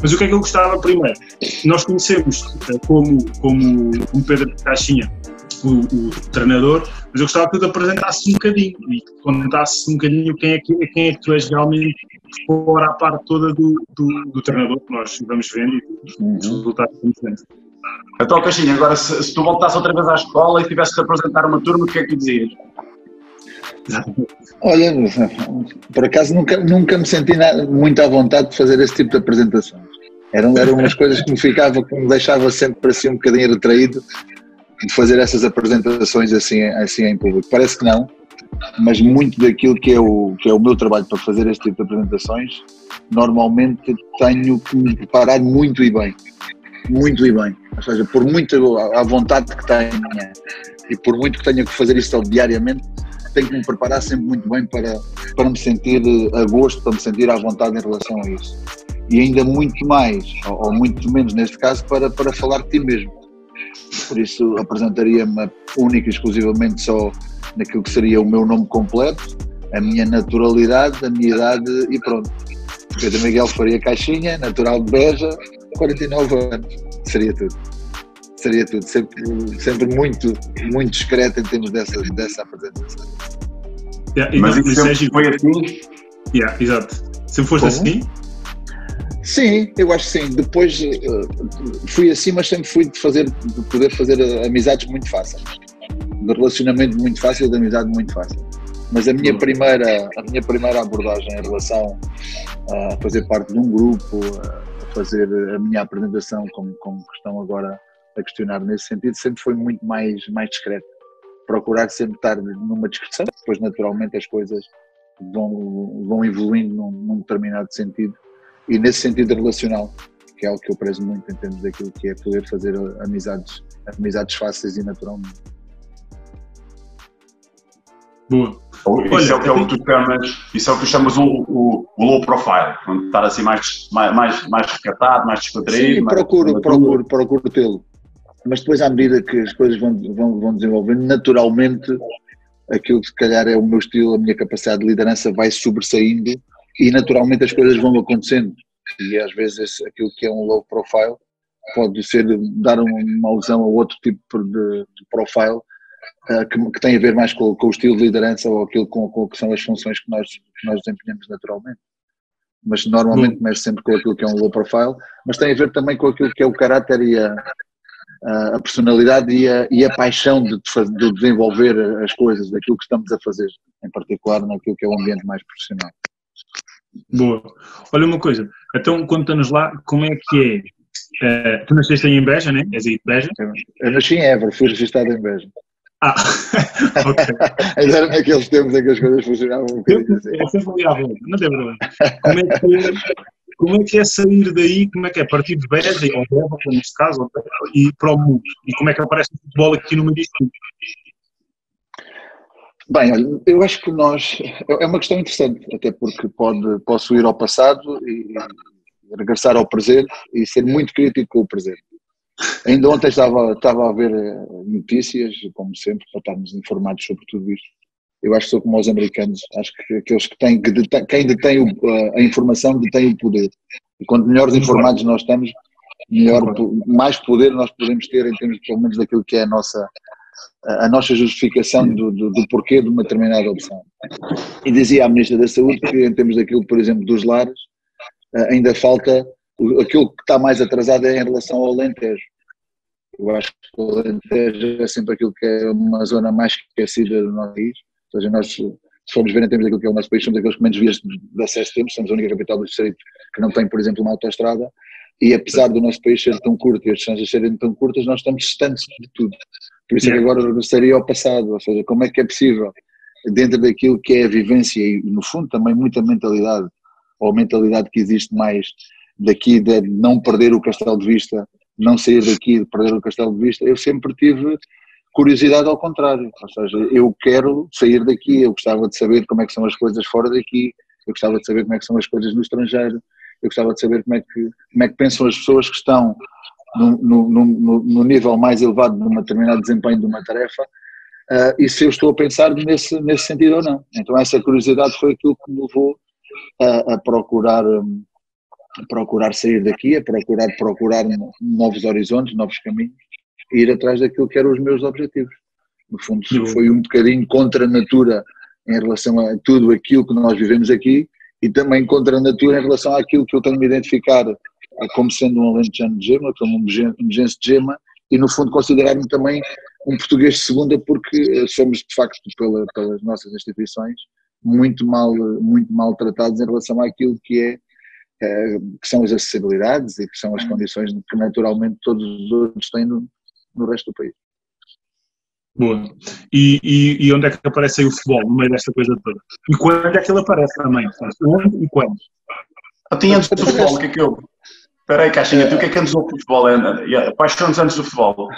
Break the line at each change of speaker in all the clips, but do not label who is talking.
Mas o que é que eu gostava primeiro? Nós conhecemos eh, como, como, como Pedro Caixinha o, o, treinador, mas eu gostava que tu te apresentasse um bocadinho e contasse um bocadinho quem é que, quem é que tu és realmente fora a parte toda do, do, do treinador que nós vamos vendo e dos uhum. resultados que vamos vendo.
Então, Caixinha, agora se, se tu voltasses outra vez à escola e tivesse de apresentar uma turma, o que é que tu dizias?
Olha, por acaso nunca, nunca me senti nada, muito à vontade de fazer esse tipo de apresentações. Eram, eram umas coisas que me ficava, que me deixava sempre si um bocadinho retraído de fazer essas apresentações assim, assim em público. Parece que não, mas muito daquilo que é, o, que é o meu trabalho para fazer este tipo de apresentações, normalmente tenho que me preparar muito e bem. Muito e bem. Ou seja, por muito à vontade que tenha e por muito que tenha que fazer isto diariamente, tenho que me preparar sempre muito bem para, para me sentir a gosto, para me sentir à vontade em relação a isso. E ainda muito mais, ou, ou muito menos neste caso, para, para falar de ti mesmo. Por isso apresentaria-me única e exclusivamente só naquilo que seria o meu nome completo, a minha naturalidade, a minha idade e pronto. Pedro Miguel Faria Caixinha, natural de Beja, 49 anos. Seria tudo. Seria tudo. Sempre, sempre muito, muito discreto em termos dessa, dessa apresentação.
Yeah, Mas isso sempre foi assim?
Yeah, exato. Sempre foste Como? assim?
Sim, eu acho que sim. Depois uh, fui assim, mas sempre fui de, fazer, de poder fazer amizades muito fáceis. De relacionamento muito fácil, de amizade muito fácil. Mas a minha primeira, a minha primeira abordagem em relação a fazer parte de um grupo, fazer a minha apresentação, como, como estão agora a questionar nesse sentido, sempre foi muito mais, mais discreto. Procurar sempre estar numa discussão, depois naturalmente as coisas vão, vão evoluindo num, num determinado sentido e nesse sentido relacional, que é algo que eu prezo muito em termos daquilo que é poder fazer amizades, amizades fáceis e naturalmente.
Boa.
Isso, é o que, é o que tu chamas, isso é o que chamas o, o, o low profile, quando estar assim mais, mais, mais recatado, mais descontraído.
Sim, procuro, procuro, procuro tê-lo. Mas depois, à medida que as coisas vão, vão, vão desenvolvendo, naturalmente, aquilo que se calhar é o meu estilo, a minha capacidade de liderança vai sobressaindo e naturalmente as coisas vão acontecendo e às vezes aquilo que é um low profile pode ser dar uma alusão a outro tipo de, de profile que, que, tem a ver mais com, com, o estilo de liderança ou aquilo com, com que são as funções que nós, que nós desempenhamos naturalmente. Mas normalmente hum. mexe sempre com aquilo que é um low profile, mas tem a ver também com aquilo que é o caráter e a, a personalidade e a, e a paixão de, de desenvolver as coisas, daquilo que estamos a fazer, em particular naquilo que é o ambiente mais profissional.
Boa. Olha uma coisa, então conta-nos lá como é que é. Uh, tu nasceste em Beja, né? És aí de Beja?
Eu nasci em Évora, fui registado em Beja.
Ah, ok.
Era naqueles tempos em que as coisas funcionavam um bocadinho assim.
É sempre ali à volta, não tem problema. Como é, que é, como é que é sair daí, como é que é partir de Beja, ou Évora, neste caso, e para o mundo? E como é que aparece o futebol aqui no meio disto
Bem, olha, eu acho que nós. É uma questão interessante, até porque pode, posso ir ao passado e regressar ao presente e ser muito crítico com o presente. Ainda ontem estava, estava a ver eh, notícias, como sempre, para estarmos informados sobre tudo isto. Eu acho que sou como os americanos, acho que aqueles que têm, que detém, quem detém o, a informação detém o poder. E quanto melhores informados nós estamos, melhor, mais poder nós podemos ter em termos, pelo menos, daquilo que é a nossa, a nossa justificação do, do, do, porquê de uma determinada opção. E dizia a Ministra da Saúde que, em termos daquilo, por exemplo, dos lares, eh, ainda falta, aquilo que está mais atrasado é em relação ao Alentejo. Eu acho que o Alentejo é sempre aquilo que é uma zona mais esquecida do nosso país. Ou seja, nós, se formos ver em termos daquilo que é o nosso país, somos aqueles que menos vias de acesso temos, somos a única capital do distrito que não tem, por exemplo, uma autoestrada, e apesar do nosso país ser tão curto e as distâncias serem tão curtas, nós estamos distantes de tudo. Por isso é que agora regressaria ao passado, ou seja, como é que é possível, dentro daquilo que é a vivência e, no fundo, também muita mentalidade, ou a mentalidade que existe mais daqui de não perder o castelo de vista, não sair daqui de perder o castelo de vista, eu sempre tive curiosidade ao contrário, ou seja, eu quero sair daqui, eu gostava de saber como é que são as coisas fora daqui, eu gostava de saber como é que são as coisas no estrangeiro, eu gostava de saber como é que, como é que pensam as pessoas que estão no, no, no, no, nível mais elevado de um determinado desempenho de uma tarefa uh, e se eu estou a pensar nesse, nesse sentido ou não. Então essa curiosidade foi aquilo que me levou a, a procurar um, a procurar sair daqui, a procurar procurar novos horizontes, novos caminhos, e ir atrás daquilo que eram os meus objetivos. No fundo, foi um bocadinho contra a natura em relação a tudo aquilo que nós vivemos aqui e também contra a natura em relação àquilo que eu tenho me identificar como sendo um alentejano de gema, como um megense de gema, e no fundo considerar-me também um português de segunda porque somos de facto pela, pelas nossas instituições muito mal, muito mal tratados em relação àquilo que é eh, que são as acessibilidades e que são as condições que naturalmente todos os outros têm no, no resto do país.
Boa. E, e, e, onde é que aparece aí o futebol no meio desta coisa toda? E quando é que ele aparece também? Onde e quando?
Até antes do futebol, o que é que eu. Espera aí, Caixinha, tu o que é que antes do futebol? Quais são os anos do futebol?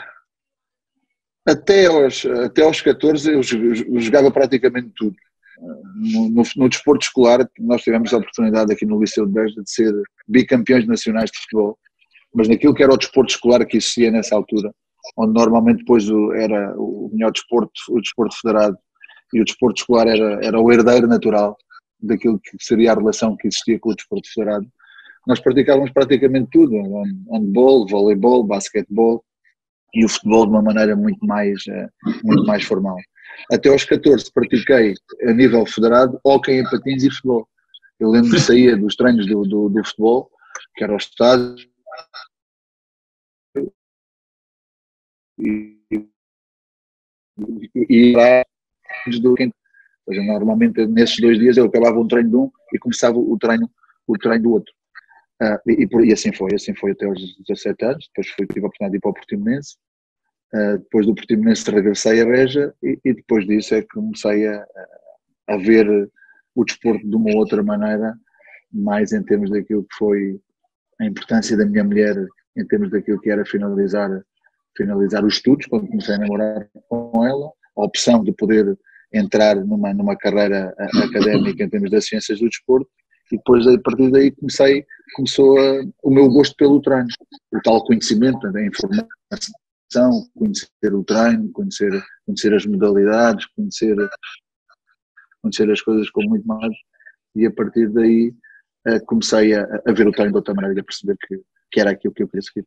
Até aos, até aos 14 eu jogava praticamente tudo. No, no, no, desporto escolar, nós tivemos a oportunidade aqui no Liceu de Beja de ser bicampeões nacionais de futebol, mas naquilo que era o desporto escolar que existia nessa altura, onde normalmente depois era o melhor desporto, o desporto federado, e o desporto escolar era, era o herdeiro natural daquilo que seria a relação que existia com o desporto federado. Nós praticávamos praticamente tudo, handball, voleibol, basquetebol e o futebol de uma maneira muito mais, eh, muito mais formal. Até aos 14 pratiquei a nível federado hóquei em patins e futebol. Eu lembro que saía dos treinos do, do, do futebol, que era o estádio, e, do normalmente nesses dois dias eu acabava um treino de um e começava o treino, o treino do outro. Uh, e, e, assim foi, assim foi até aos 17 anos, depois fui, tive a oportunidade de ir para o Portimonense, uh, depois do Portimonense regressei a Reja e, e, depois disso é que comecei a, a ver o desporto de uma outra maneira, mais em termos daquilo que foi a importância da minha mulher, em termos daquilo que era finalizar finalizar os estudos, quando comecei a namorar com ela, a opção de poder entrar numa, numa carreira académica em termos das ciências do desporto, e depois a partir daí comecei, começou a, o meu gosto pelo treino, o tal conhecimento, a informação, conhecer o treino, conhecer, conhecer as modalidades, conhecer, conhecer as coisas com muito mais, e a partir daí eh, comecei a, a ver o treino de outra maneira e a perceber que, que era aquilo que eu queria seguir.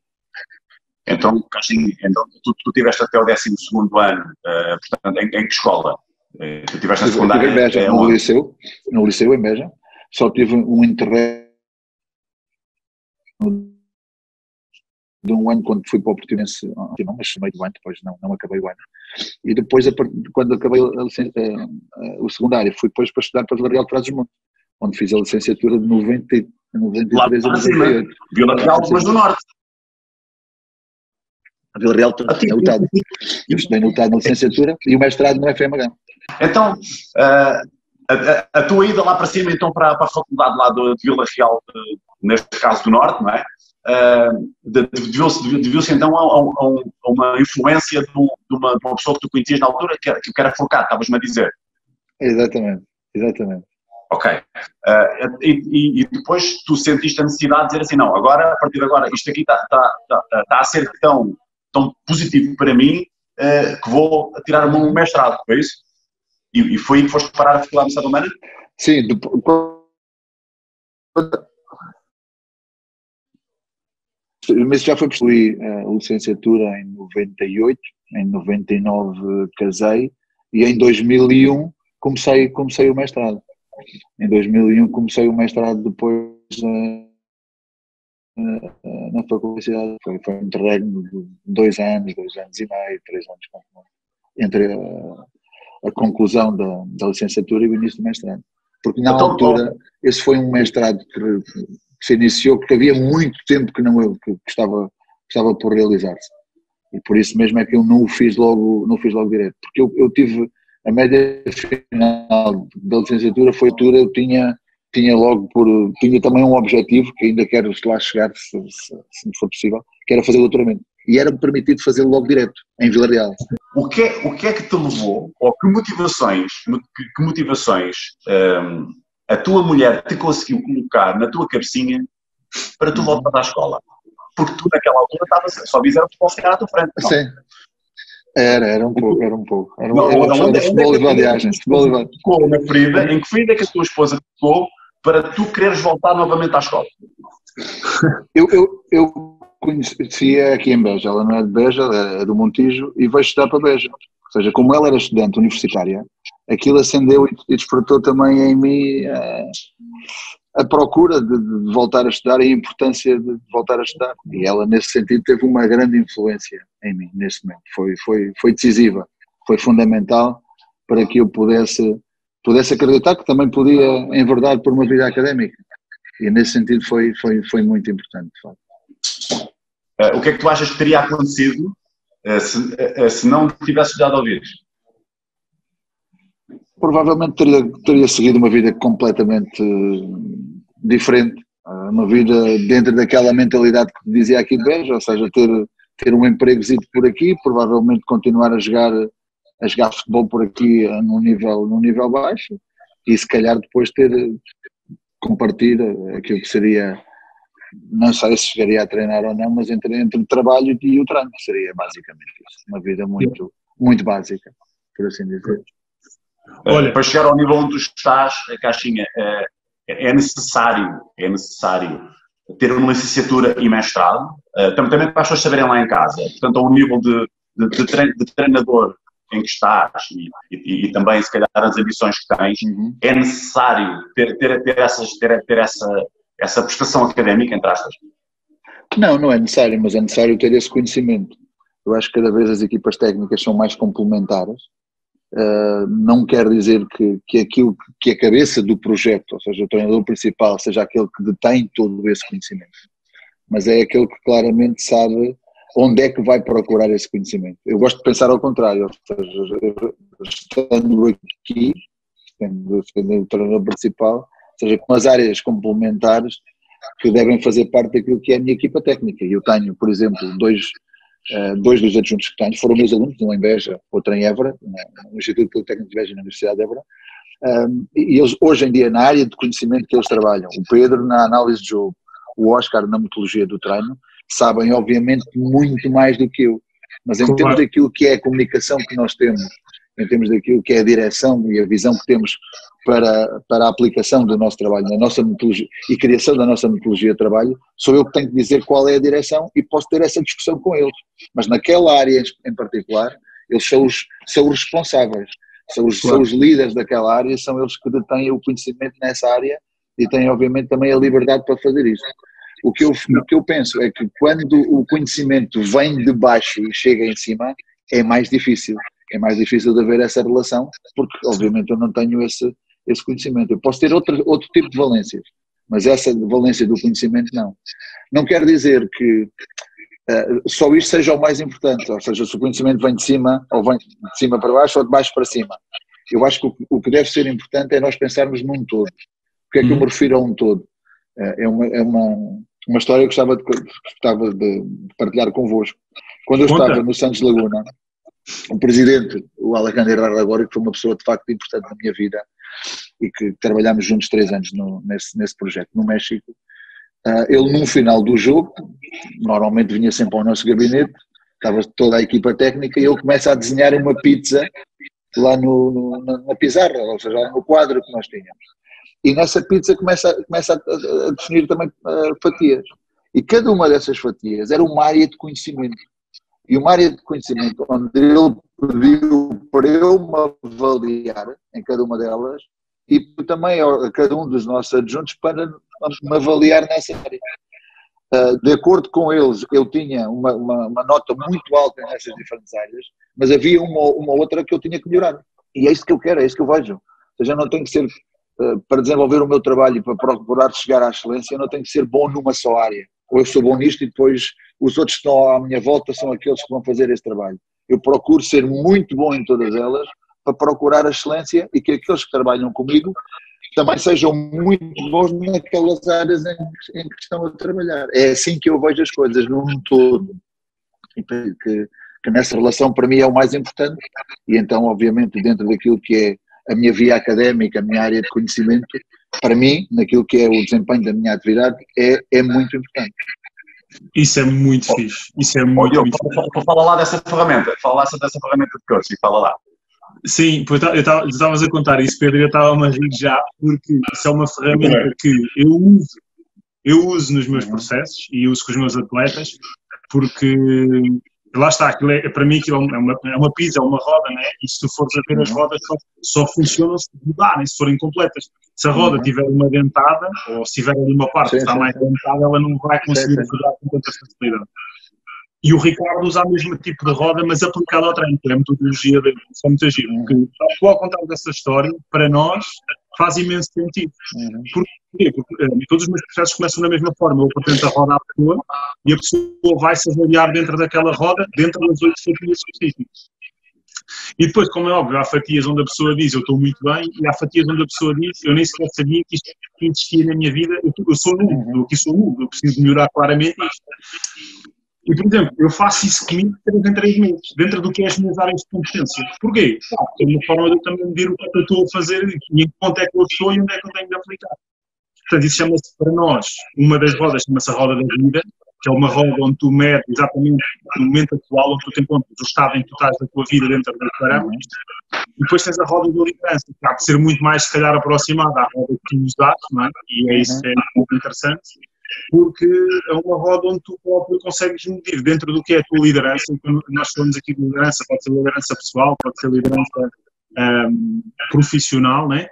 Então, assim, então tu, tu tiveste até o 12 ano, uh, portanto, em, em, que escola? Uh, tu tiveste a secundária?
Em Beja, é no, liceu, no liceu em Beja. Só tive um interregno de um ano quando fui para o Portimonense, não, mas meio do ano, depois não, não acabei o ano. E depois, quando acabei a, a, a, o secundário, fui depois para estudar para Vila Real de Trás-os-Montes, onde fiz a licenciatura de 90, 93 a 98.
Vila Real, mas do Norte.
A Vila Real é UTAD. Eu estudei no UTAD na licenciatura e o mestrado no FMH.
Então, uh, a, a, tua ida lá para cima, então, para, para a faculdade lá de, de Vila Real, de, neste caso do Norte, não é? Uh, Deveu-se deveu então a, a, a, uma influência de, de, uma, de, uma, pessoa que tu conhecias na altura, que era, que era focado, estavas-me a dizer.
Exatamente, exatamente.
Ok. Uh, e, e, depois tu sentiste a necessidade de dizer assim, não, agora, a partir de agora, isto aqui está, está, está, está a ser tão tão positivo para mim uh, que vou tirar um mestrado, foi isso? E, e foi aí que foste parar a faculdade de Santa
Sim, depois, mas já foi percebi eh, a licenciatura em 98, em 99 casei e em 2001 comecei, comecei o mestrado. Em 2001 comecei o mestrado depois uh, na faculdade. Foi, foi um interregno de dois anos, dois anos e meio, três anos, entre a, a conclusão da, da, licenciatura e o início do mestrado. Porque na então, altura, esse foi um mestrado que, se iniciou, que havia muito tempo que não que, estava, que estava por realizar-se. E por isso mesmo é que eu não o fiz logo, não fiz logo direto. Porque eu, eu tive, a média final da licenciatura foi altura, eu tinha tinha logo por, tinha também um objetivo, que ainda quero lá chegar, se, se, se me for possível, que era fazer doutoramento. E era-me permitido fazê-lo logo direto, em Vila Real.
O que, é, o que é que te levou, ou que motivações, que, motivações um, a tua mulher te conseguiu colocar na tua cabecinha para tu voltar à escola? Porque tu naquela altura estavas, só era futebol ficar à tua frente.
Não. Sim. Era, era um pouco, era um pouco. Era, não, era, era, era futebol e vadiagens. Futebol
e Tocou na ferida, em que ferida é que a tua esposa tocou para tu quereres voltar novamente à escola?
Eu, eu, eu conhecia aqui em Beja, ela não é de Beja, é do Montijo, e veio estudar para Beja. Ou seja, como ela era estudante universitária, aquilo acendeu e despertou também em mim a, a procura de, de, voltar a estudar e a importância de voltar a estudar. E ela, nesse sentido, teve uma grande influência em mim, nesse momento. Foi, foi, foi decisiva, foi fundamental para que eu pudesse, pudesse acreditar que também podia, em verdade, por uma vida académica. E nesse sentido foi, foi, foi muito importante.
Uh, o que é que tu achas que teria acontecido uh, se, se não tivesse dado ouvidos?
Provavelmente teria, teria seguido uma vida completamente diferente, uma vida dentro daquela mentalidade que dizia aqui Beja, ou seja, ter, ter um emprego por aqui, provavelmente continuar a jogar, a jogar futebol por aqui num nível, num nível baixo e se calhar depois ter compartilhar aquilo que seria, não sei se chegaria a treinar ou não, mas entre, entre o trabalho e o treino, seria basicamente isso. Uma vida muito, muito básica, por assim dizer.
Olha, para chegar ao nível onde tu estás, a caixinha, é, é necessário, é necessário ter uma licenciatura e mestrado, eh, também para as pessoas saberem lá em casa. Portanto, ao nível de, de, de treinador em que estás e, e, e, também, se calhar, as ambições que tens, uhum. é necessário ter, ter, ter, essas, ter, ter essa, essa prestação académica, entre aspas?
Não, não é necessário, mas é necessário ter esse conhecimento. Eu acho que cada vez as equipas técnicas são mais complementares. Uh, não quer dizer que, que aquilo que a cabeça do projeto, ou seja, o treinador principal, seja aquele que detém todo esse conhecimento, mas é aquele que claramente sabe onde é que vai procurar esse conhecimento. Eu gosto de pensar ao contrário, ou seja, estando aqui, sendo, sendo o treinador principal, ou seja, com as áreas complementares que devem fazer parte daquilo que é a minha equipa técnica. Eu tenho, por exemplo, dois, eh, dois dos adjuntos que tenho, foram meus alunos, um em Beja, outro em Évora, no Instituto Politécnico de Beja na Universidade de Évora, um, e eles, hoje em dia, na área de conhecimento que eles trabalham, o Pedro na análise de jogo, o Oscar na metodologia do treino, sabem, obviamente, muito mais do que eu. Mas em claro. termos daquilo que é a comunicação que nós temos, em termos daquilo que é a direção e a visão que temos para, para a aplicação do nosso trabalho, na nossa metodologia e criação da nossa metodologia de trabalho, sou eu que tenho que dizer qual é a direção e posso ter essa discussão com eles. Mas naquela área em particular, eles são os, são os responsáveis, são os, claro. são os líderes daquela área, são eles que detêm o conhecimento nessa área e têm, obviamente, também a liberdade para fazer isso. O que, eu, o que eu penso é que quando o conhecimento vem de baixo e chega em cima, é mais difícil. É mais difícil de haver essa relação, porque obviamente eu não tenho esse, esse conhecimento. Eu posso ter outro, outro tipo de valências, mas essa valência do conhecimento não. Não quer dizer que uh, só isto seja o mais importante, ou seja, se o conhecimento vem de cima, ou vem de cima para baixo, ou de baixo para cima. Eu acho que o, o que deve ser importante é nós pensarmos num todo. O que é que eu me uhum. refiro a um todo? Uh, é uma, é uma, uma história que gostava de, gostava de partilhar convosco. Quando eu Conta. estava no Santos Laguna, o presidente, o Alejandro Aragori, que foi uma pessoa de facto importante na minha vida e que trabalhámos juntos três anos no, nesse, nesse projeto no México, uh, ele no final do jogo, normalmente vinha sempre ao nosso gabinete, estava toda a equipa técnica e ele começa a desenhar uma pizza lá no, no na, na pizarra, ou seja, no quadro que nós tínhamos. E nessa pizza começa, começa a, a definir também uh, fatias. E cada uma dessas fatias era uma área de conhecimento. E uma área de conhecimento onde ele pediu para eu me avaliar em cada uma delas e também a cada um dos nossos adjuntos para me avaliar nessa área. Uh, de acordo com eles, eu tinha uma, uma, uma, nota muito alta nessas diferentes áreas, mas havia uma, uma outra que eu tinha que melhorar. E é isso que eu quero, é isso que eu vejo. Ou seja, não tenho que ser eh, para desenvolver o meu trabalho e para procurar chegar à excelência, eu não tenho que ser bom numa só área. Ou eu sou bom nisto e depois os outros que estão à minha volta são aqueles que vão fazer esse trabalho. Eu procuro ser muito bom em todas elas para procurar a excelência e que aqueles que trabalham comigo também sejam muito bons naquelas áreas em, em que estão a trabalhar. É assim que eu vejo as coisas, num todo. Que, que nessa relação para mim é o mais importante e então obviamente dentro daquilo que é a minha via académica, a minha área de conhecimento, para mim, naquilo que é o desempenho da minha atividade, é, é muito importante.
Isso é muito oh, fixe. Isso é muito, oh, muito
fixe. Fala lá dessa ferramenta. Fala lá dessa ferramenta de coaching. Fala lá.
Sim, eu estavas a contar isso, Pedro, eu estava a rir já, porque isso é uma ferramenta que eu uso, eu uso nos meus uhum. processos e uso com os meus atletas, porque lá está, aquilo é, para mim aquilo é uma, é uma pizza, é uma roda, né? e se tu fores a ver as uhum. rodas só, só funcionam se mudarem, se forem completas. Se a roda uhum. tiver uma dentada, ou se tiver uma parte sim, que está sim. mais dentada, ela não vai conseguir rodar com tanta facilidade. E o Ricardo usa o mesmo tipo de roda, mas aplicado ao treino, que é a metodologia dele. É muito giro. Porque, ao contar dessa história, para nós, faz imenso sentido. Uhum. Porquê? Porque uh, todos os meus processos começam da mesma forma. Eu apresento a roda à pessoa e a pessoa vai se avaliar dentro daquela roda, dentro das oito fatias específicas. E depois, como é óbvio, há fatias onde a pessoa diz eu estou muito bem e há fatias onde a pessoa diz eu nem sequer sabia que isto existia na minha vida, eu, eu sou nulo, uhum. eu aqui sou nulo, eu preciso melhorar claramente isto. E, por exemplo, eu faço isso comigo três em três meses, dentro do que é as minhas áreas de competência. Porquê? Porque é uma forma de eu também medir o é que eu estou a fazer e em que ponto é que eu estou e onde é que eu tenho de aplicar. Portanto, isso chama-se para nós, uma das rodas chama-se a roda da vida, que é uma roda onde tu medes exatamente no momento atual, onde tu te encontras, o estado em que tu estás da tua vida dentro dos parâmetros. E depois tens a roda da liderança, que há de ser muito mais, se calhar, aproximada à roda que tu nos não é? e é isso que é muito interessante porque é uma roda onde tu próprio consegues medir dentro do que é a tua liderança. Nós falamos aqui de liderança, pode ser liderança pessoal, pode ser liderança um, profissional, né?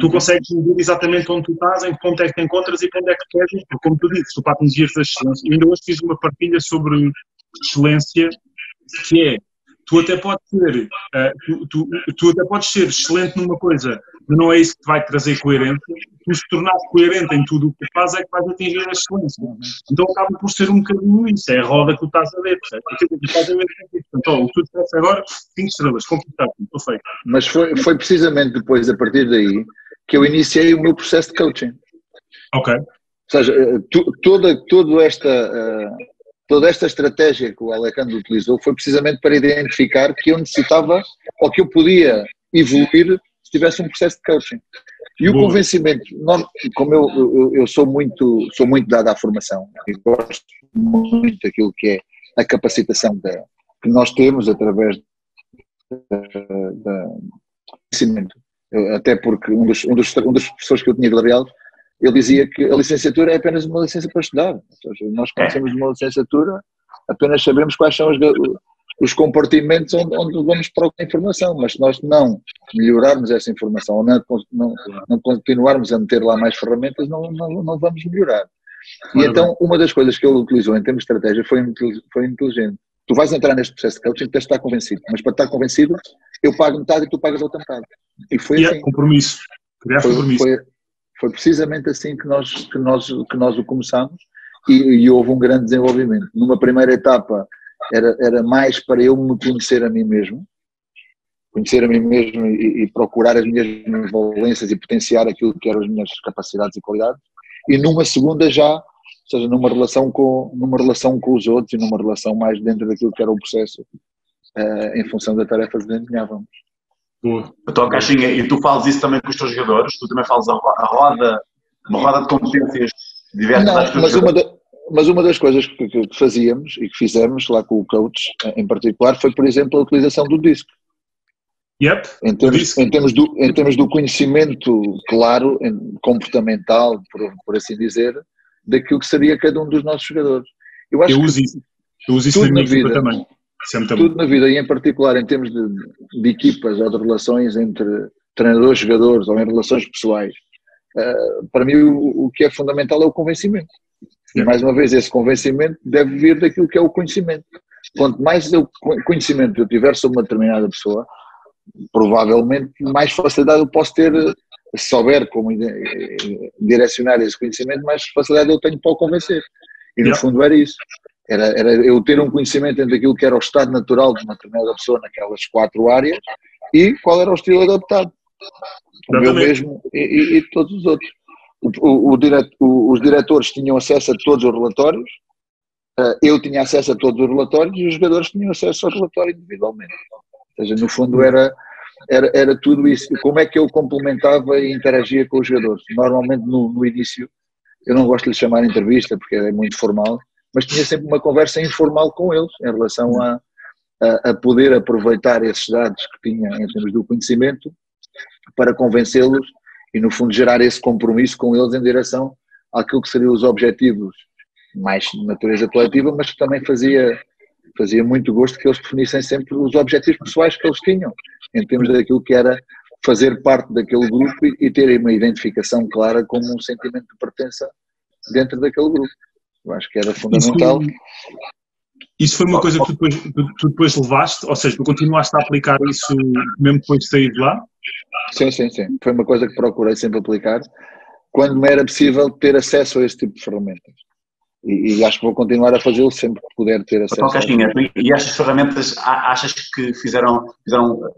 Tu uhum. consegues medir exatamente onde tu estás, em que ponto é que te encontras e onde é que queres. Porque, como tu dizes, tu para atingir a excelência. Ainda hoje fiz uma partilha sobre excelência, que é tu até podes ser, uh, tu, tu, tu, até podes ser excelente numa coisa, mas não é isso que te vai trazer coerência. Tu se tornares coerente em tudo o que fazes é que vais atingir a excelência. Então acaba por ser um bocadinho isso, é a roda que tu estás a ver, Então, o que tu disseste agora, 5 estrelas, conquistado, estou feito.
Mas foi, foi precisamente depois, a partir daí, que eu iniciei o meu processo de coaching.
Ok.
Ou seja, eh, tu, toda, toda esta uh, toda esta estratégia que o Alejandro utilizou foi precisamente para identificar que eu necessitava ou que eu podia evoluir se tivesse um processo de coaching. E o Boa. convencimento, como eu, eu, eu, sou muito sou muito dado à formação e gosto muito daquilo que é a capacitação da, que nós temos através da, conhecimento. Até porque um dos, um dos, um dos professores que eu tinha de Real ele dizia que a licenciatura é apenas uma licença para estudar. Seja, nós conhecemos uma licenciatura, apenas sabemos quais são os, os compartimentos onde, onde vamos procurar informação, mas se nós não melhorarmos essa informação, ou não, não, não continuarmos a meter lá mais ferramentas, não, não, não vamos melhorar. E então, uma das coisas que ele utilizou em termos de estratégia foi, foi inteligente. Tu vais entrar neste processo de coaching, tens de estar convencido, mas para estar convencido, eu pago metade e tu pagas outra metade.
E foi e é assim. É compromisso. Criar foi, compromisso.
Foi, foi precisamente assim que nós, que nós, que nós o começamos e, e houve um grande desenvolvimento. Numa primeira etapa era, era mais para eu me conhecer a mim mesmo, conhecer a mim mesmo e, e, procurar as minhas valências e potenciar aquilo que eram as minhas capacidades e qualidades. E numa segunda já, ou seja, numa relação com, numa relação com os outros e numa relação mais dentro daquilo que era o processo uh, em função da tarefa que desempenhávamos.
Então, Caixinha, e tu falas isso também com os teus jogadores? Tu também falas a, roda, uma roda de competências diversas
Não, mas uma, da, mas uma das coisas que, que, fazíamos e que fizemos lá com o coach em particular foi, por exemplo, a utilização do disco.
Yep,
em, termos, em, termos do, em termos do conhecimento claro, comportamental, por, por assim dizer, daquilo que seria cada um dos nossos jogadores.
Eu, acho eu uso isso, eu uso isso na minha vida também
Sempre tudo na vida, e em particular em termos de, de equipas ou de relações entre treinadores, jogadores ou em relações pessoais, uh, para mim o, o, que é fundamental é o convencimento. E mais uma vez, esse convencimento deve vir daquilo que é o conhecimento. Quanto mais eu, conhecimento eu tiver sobre uma determinada pessoa, provavelmente mais facilidade eu posso ter, se souber como direcionar esse conhecimento, mais facilidade eu tenho para o convencer. E no fundo era isso. Era, era eu ter um conhecimento entre aquilo que era o estado natural de uma determinada pessoa naquelas quatro áreas e qual era o estilo adaptado. O meu mesmo e, e, e, todos os outros. O, o, o os diretores tinham acesso a todos os relatórios, eh, eu tinha acesso a todos os relatórios e os jogadores tinham acesso ao relatório individualmente. Ou seja, no fundo era, era, era tudo isso. Como é que eu complementava e interagia com os jogadores? Normalmente no, no início, eu não gosto de lhe chamar entrevista porque é muito formal, mas tinha sempre uma conversa informal com eles em relação a, a, a poder aproveitar esses dados que tinha em termos do conhecimento para convencê-los e, no fundo, gerar esse compromisso com eles em direção àquilo que seriam os objetivos mais de natureza coletiva, mas que também fazia, fazia muito gosto que eles definissem sempre os objetivos pessoais que eles tinham, em termos daquilo que era fazer parte daquele grupo e, e terem uma identificação clara como um sentimento de pertença dentro daquele grupo. Eu acho que era fundamental.
Isso, isso foi uma coisa que tu depois, tu depois, levaste, ou seja, tu continuaste a aplicar isso mesmo depois de sair de lá?
Sim, sim, sim. Foi uma coisa que procurei sempre aplicar quando me era possível ter acesso a esse tipo de ferramentas. E, e acho que vou continuar a fazê-lo sempre que puder ter acesso.
Então, Caixinha, e estas ferramentas achas que fizeram, fizeram uh,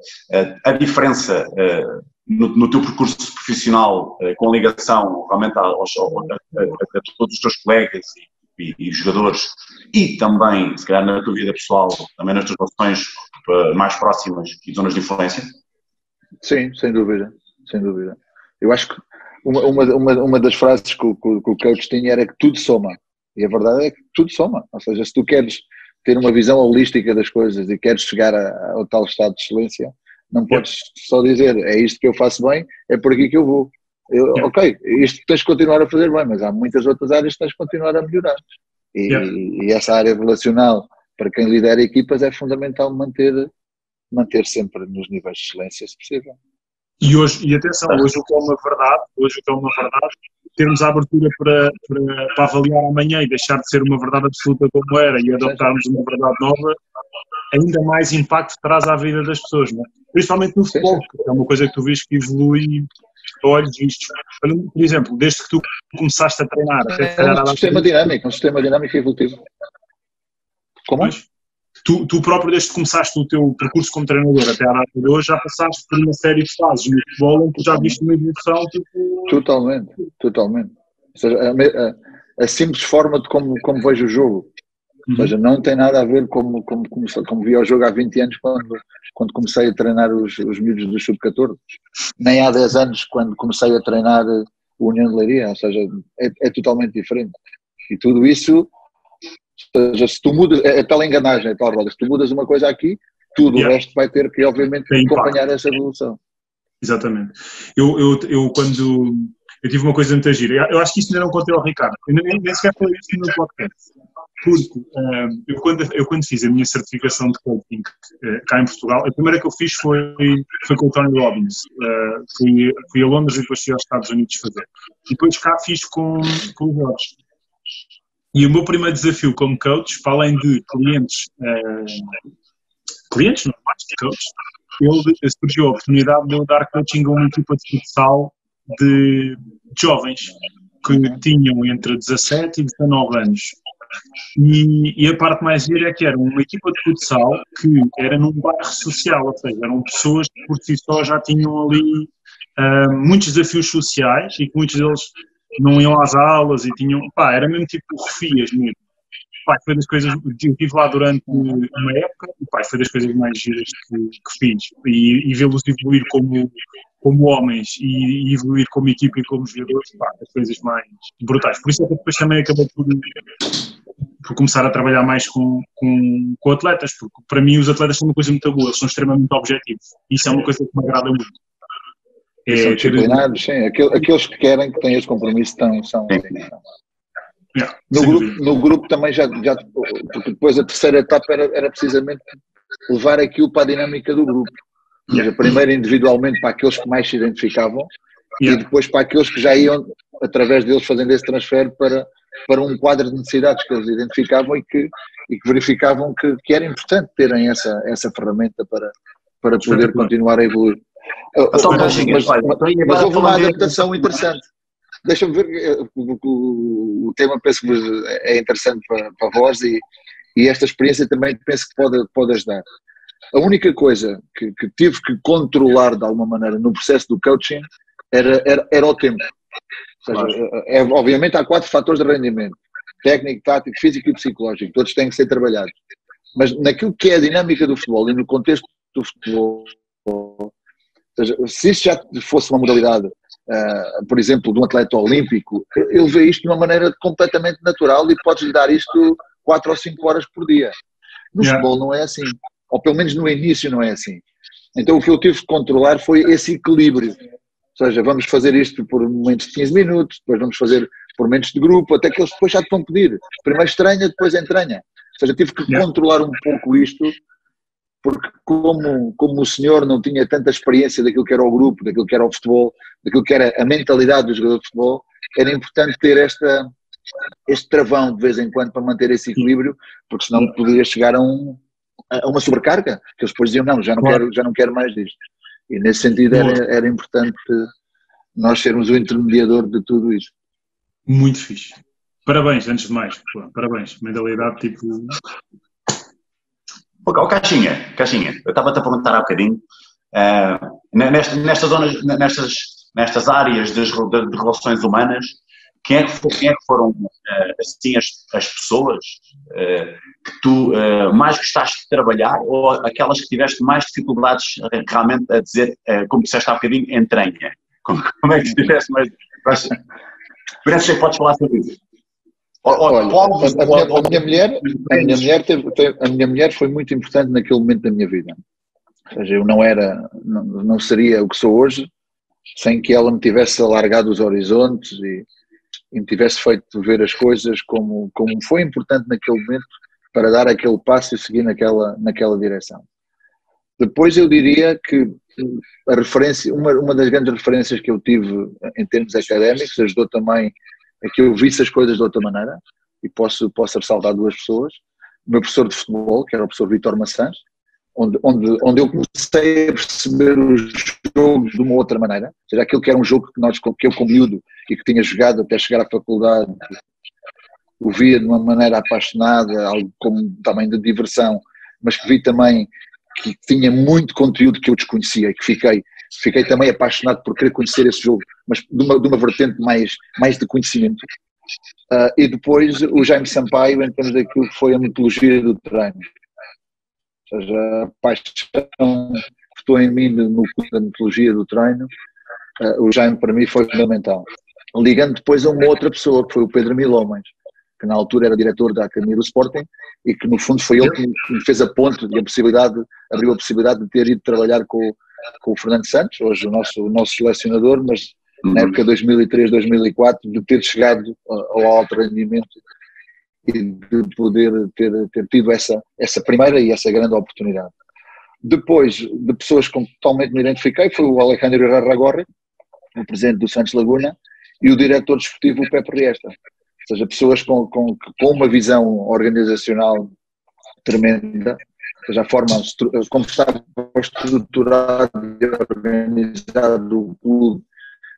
a diferença uh, no, no, teu percurso profissional uh, com ligação realmente aos, a, a, a, todos os teus colegas e, e, jogadores e também, se calhar, na tua vida pessoal, também nas tuas relações mais próximas e zonas de influência?
Sim, sem dúvida, sem dúvida. Eu acho que uma, uma, uma das frases que o, que o coach tinha era que tudo soma. E a verdade é que tudo soma. Ou seja, se tu queres ter uma visão holística das coisas e queres chegar a, ao tal estado de excelência, não podes só dizer é isto que eu faço bem, é por aqui que eu vou. Eu, ok, isto tens de continuar a fazer bem, mas há muitas outras áreas que tens de continuar a melhorar. E, e essa área relacional, para quem lidera equipas, é fundamental manter, manter sempre nos níveis de excelência, se possível.
E hoje, e atenção, hoje o que é uma verdade, hoje o que é uma verdade, termos a abertura para, para, para, avaliar amanhã e deixar de ser uma verdade absoluta como era e adaptarmos uma verdade nova, ainda mais impacto traz à vida das pessoas, não é? principalmente no futebol, que é uma coisa que tu vês que evolui olhos vistos. Por exemplo, desde que tu começaste a treinar,
é, é um sistema dinâmico, um sistema dinâmico e evolutivo.
Como? Mas, tu, tu próprio, desde que começaste o teu percurso como treinador até à data de hoje, já passaste por uma série de fases no futebol onde já viste uma evolução tipo...
Totalmente, totalmente. Ou seja, a, a, a, simples forma de como, como vejo o jogo. Uhum. Ou seja, não tem nada a ver como, como, como, como vi o jogo há 20 anos quando, quando comecei a treinar os, os miúdos do Sub-14. Nem há 10 anos quando comecei a treinar o União de Leiria. Ou seja, é, é totalmente diferente. E tudo isso seja, se tu mudas, é, é tal enganagem, é tal roda, se tu mudas uma coisa aqui, tudo yeah. o resto vai ter que, obviamente, Tem acompanhar impacto. essa evolução.
Exatamente. Eu, eu, eu quando. Eu tive uma coisa muito gira. Eu acho que isso ainda não contei ao Ricardo. Eu nem, nem sequer falei isso no podcast. Porque um, eu, quando, eu, quando fiz a minha certificação de coaching uh, cá em Portugal, a primeira que eu fiz foi, foi com o Tony Robbins. Uh, fui, fui a Londres e depois fui aos Estados Unidos fazer. E depois cá fiz com, com o Jorge. E o meu primeiro desafio como coach, para além de clientes, uh, clientes normais de coach, ele surgiu a oportunidade de eu dar coaching a uma equipa de futsal de jovens que tinham entre 17 e 19 anos. E, e, a parte mais gira é que era uma equipa de futsal que era num bairro social, ou seja, eram pessoas que por si só já tinham ali uh, muitos desafios sociais e que muitos deles não iam às aulas e tinham, pá, era mesmo tipo refias mesmo. Pá, foi das coisas, eu estive lá durante uma época e pá, foi das coisas mais giras que, que fiz. E, e vê-los evoluir como, como homens e, e, evoluir como equipa e como jogadores, pá, as coisas mais brutais. Por isso é que depois também acabei por, por começar a trabalhar mais com, com, com atletas, porque para mim os atletas são uma coisa muito boa, são extremamente objetivos. Isso é uma coisa que me agrada muito.
É, são disciplinados, sim. Aqueles que querem, que têm esse compromisso, estão, são. Yeah, no, grupo, no grupo também já, já. Porque depois a terceira etapa era, era precisamente levar aquilo para a dinâmica do grupo. Yeah. Seja, primeiro individualmente para aqueles que mais se identificavam yeah. e depois para aqueles que já iam, através deles, fazendo esse transfer para, para um quadro de necessidades que eles identificavam e que, e que verificavam que, que era importante terem essa, essa ferramenta para, para poder continuar a evoluir. Então, mas, mas, mas houve uma adaptação interessante. Deixa-me ver, eh, o, o, tema penso que é interessante para, para vós e, e esta experiência também penso que pode, pode ajudar. A única coisa que, que tive que controlar de alguma maneira no processo do coaching era, era, era o tempo. Seja, claro. é, obviamente há quatro fatores de rendimento: técnico, tático, físico e psicológico. Todos têm que ser trabalhados. Mas naquilo que é a dinâmica do futebol e no contexto do futebol, seja, se isso já fosse uma modalidade uh, por exemplo, de um atleta olímpico, ele vê isto de uma maneira completamente natural e podes lhe dar isto 4 ou 5 horas por dia. No yeah. futebol não é assim, ou pelo menos no início não é assim. Então o que eu tive que controlar foi esse equilíbrio. Ou seja, vamos fazer isto por momentos de 15 minutos, depois vamos fazer por momentos de grupo, até que eles depois já te vão pedir. Primeiro estranha, depois entranha. Ou seja, tive que yeah. controlar um pouco isto, porque como, como o senhor não tinha tanta experiência daquilo que era o grupo, daquilo que era o futebol, daquilo que era a mentalidade do jogador de futebol, era importante ter esta, este travão de vez em quando para manter esse equilíbrio, porque senão poderia chegar a, um, a uma sobrecarga, que eles depois diziam, não, já não, quero, já não quero mais disto. E nesse sentido era, era importante nós sermos o intermediador de tudo isso.
Muito fixe. Parabéns, antes de mais. Parabéns. Mentalidade tipo.
Oh, Caixinha, Caixinha, eu estava-te a perguntar há bocadinho, uh, nestas, nestas, zonas, nestas, nestas áreas de, de, relações humanas, quem é que, quem é que foram uh, assim as, as pessoas uh, que tu mais gostaste de trabalhar ou aquelas que tiveste mais dificuldades realmente a dizer, como disseste há bocadinho, entranha? Como, como é que tiveste mais. Parece que podes falar sobre isso.
Olha, a, a, minha, a, minha, mulher, a minha mulher teve, teve, a minha mulher foi muito importante naquele momento da minha vida. Ou seja, eu não era, não, não seria o que sou hoje sem que ela me tivesse alargado os horizontes e, e me tivesse feito ver as coisas como, como foi importante naquele momento para dar aquele passo e seguir naquela, naquela direção. Depois eu diria que a referência, uma, uma das grandes referências que eu tive em termos académicos ajudou também a que eu visse as coisas de outra maneira e posso, posso ressaltar duas pessoas. O meu professor de futebol, que era o professor Vitor Maçãs, onde, onde, onde eu comecei a perceber os jogos de uma outra maneira, ou seja, aquilo que era um jogo que, nós, que eu como miúdo e que tinha jogado até chegar à faculdade, o via de uma maneira apaixonada, algo como também de diversão, mas que vi também que tinha muito conteúdo que eu desconhecia e que fiquei, fiquei também apaixonado por querer conhecer esse jogo, mas de uma, de uma vertente mais, mais de conhecimento. Uh, e depois o Jaime Sampaio, em termos daquilo que foi a mitologia do treino. Ou seja, a paixão que estou em mim no da mitologia do treino, uh, o Jaime para mim foi fundamental. Ligando depois a uma outra pessoa, que foi o Pedro Milomens, que na altura era diretor da Academia do Sporting e que no fundo foi ele que me fez a ponte e a possibilidade, abriu a possibilidade de ter ido trabalhar com, com o Fernando Santos, hoje o nosso, o nosso selecionador, mas uhum. na época 2003, 2004, de ter chegado ao alto rendimento e de poder ter, ter tido essa, essa primeira e essa grande oportunidade. Depois, de pessoas com que totalmente me identifiquei, foi o Alejandro Rarragorri, o presidente do Santos Laguna, e o diretor desportivo, Pepe Riesta. Ou seja, pessoas com, com, com uma visão organizacional tremenda, ou seja, a forma como está estruturado e organizado o clube,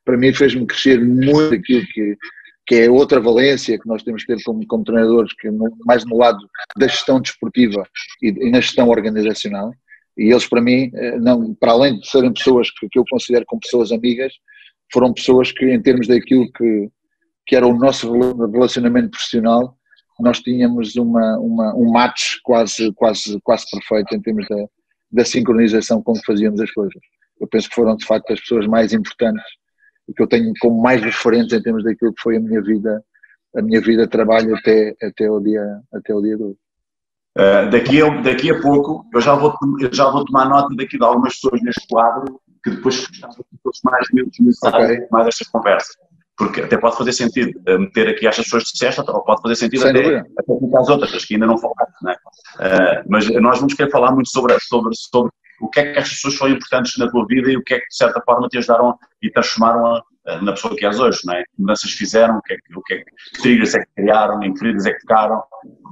para mim fez-me crescer muito aquilo que, que é outra valência que nós temos que ter como, como treinadores, que mais no lado da gestão desportiva e, e, na gestão organizacional. E eles, para mim, eh, não, para além de serem pessoas que, que eu considero como pessoas amigas, foram pessoas que, em termos daquilo que, que era o nosso relacionamento profissional, nós tínhamos uma, uma, um match quase, quase, quase perfeito em termos da, da sincronização com que fazíamos as coisas. Eu penso que foram de facto as pessoas mais importantes e que eu tenho como mais referentes em termos daquilo que foi a minha vida, a minha vida de trabalho até, até, o, dia, até o dia de hoje.
Uh, daqui, a, daqui a pouco eu já, vou, eu já vou tomar nota daqui de algumas pessoas neste quadro que depois gostava que fosse mais necessários okay. mais estas conversas porque até pode fazer sentido eh, meter aqui estas pessoas que disseste, ou pode fazer sentido Sem até, até colocar as outras, que ainda não falaram, não é? uh, mas nós vamos querer falar muito sobre, sobre, sobre o que é que estas pessoas foram importantes na tua vida e o que é que de certa forma te ajudaram e transformaram a, a, na pessoa que és hoje, não é? Que mudanças fizeram, o que é que, o que, é que triggers é que criaram, em que feridas é que tocaram,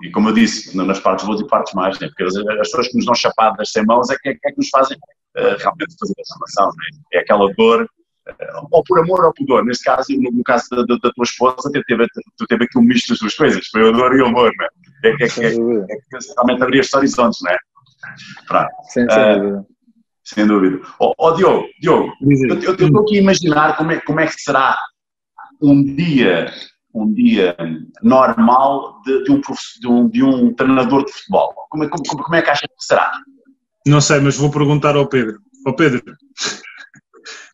e como eu disse, nas partes boas e partes mais, né? porque as, as pessoas que nos dão chapadas sem mãos é que, é, que, é que nos fazem uh, realmente fazer a transformação, é? é aquela dor ou por amor ou por dor. Neste caso, no, no caso da, da, da, tua esposa, tu teve, teve aqui um misto das duas coisas, foi o dor e o amor, não é? É, é, é, é que realmente abriste horizontes, não é? Pronto. Sem, uh, sem dúvida. Ó oh, oh, Diogo, Diogo eu estou aqui a imaginar como é, como é que será um dia um dia normal de, de, um, de, um, de um treinador de futebol? Como é, como, como é que achas que será?
Não sei, mas vou perguntar ao Pedro. Ó oh, Pedro,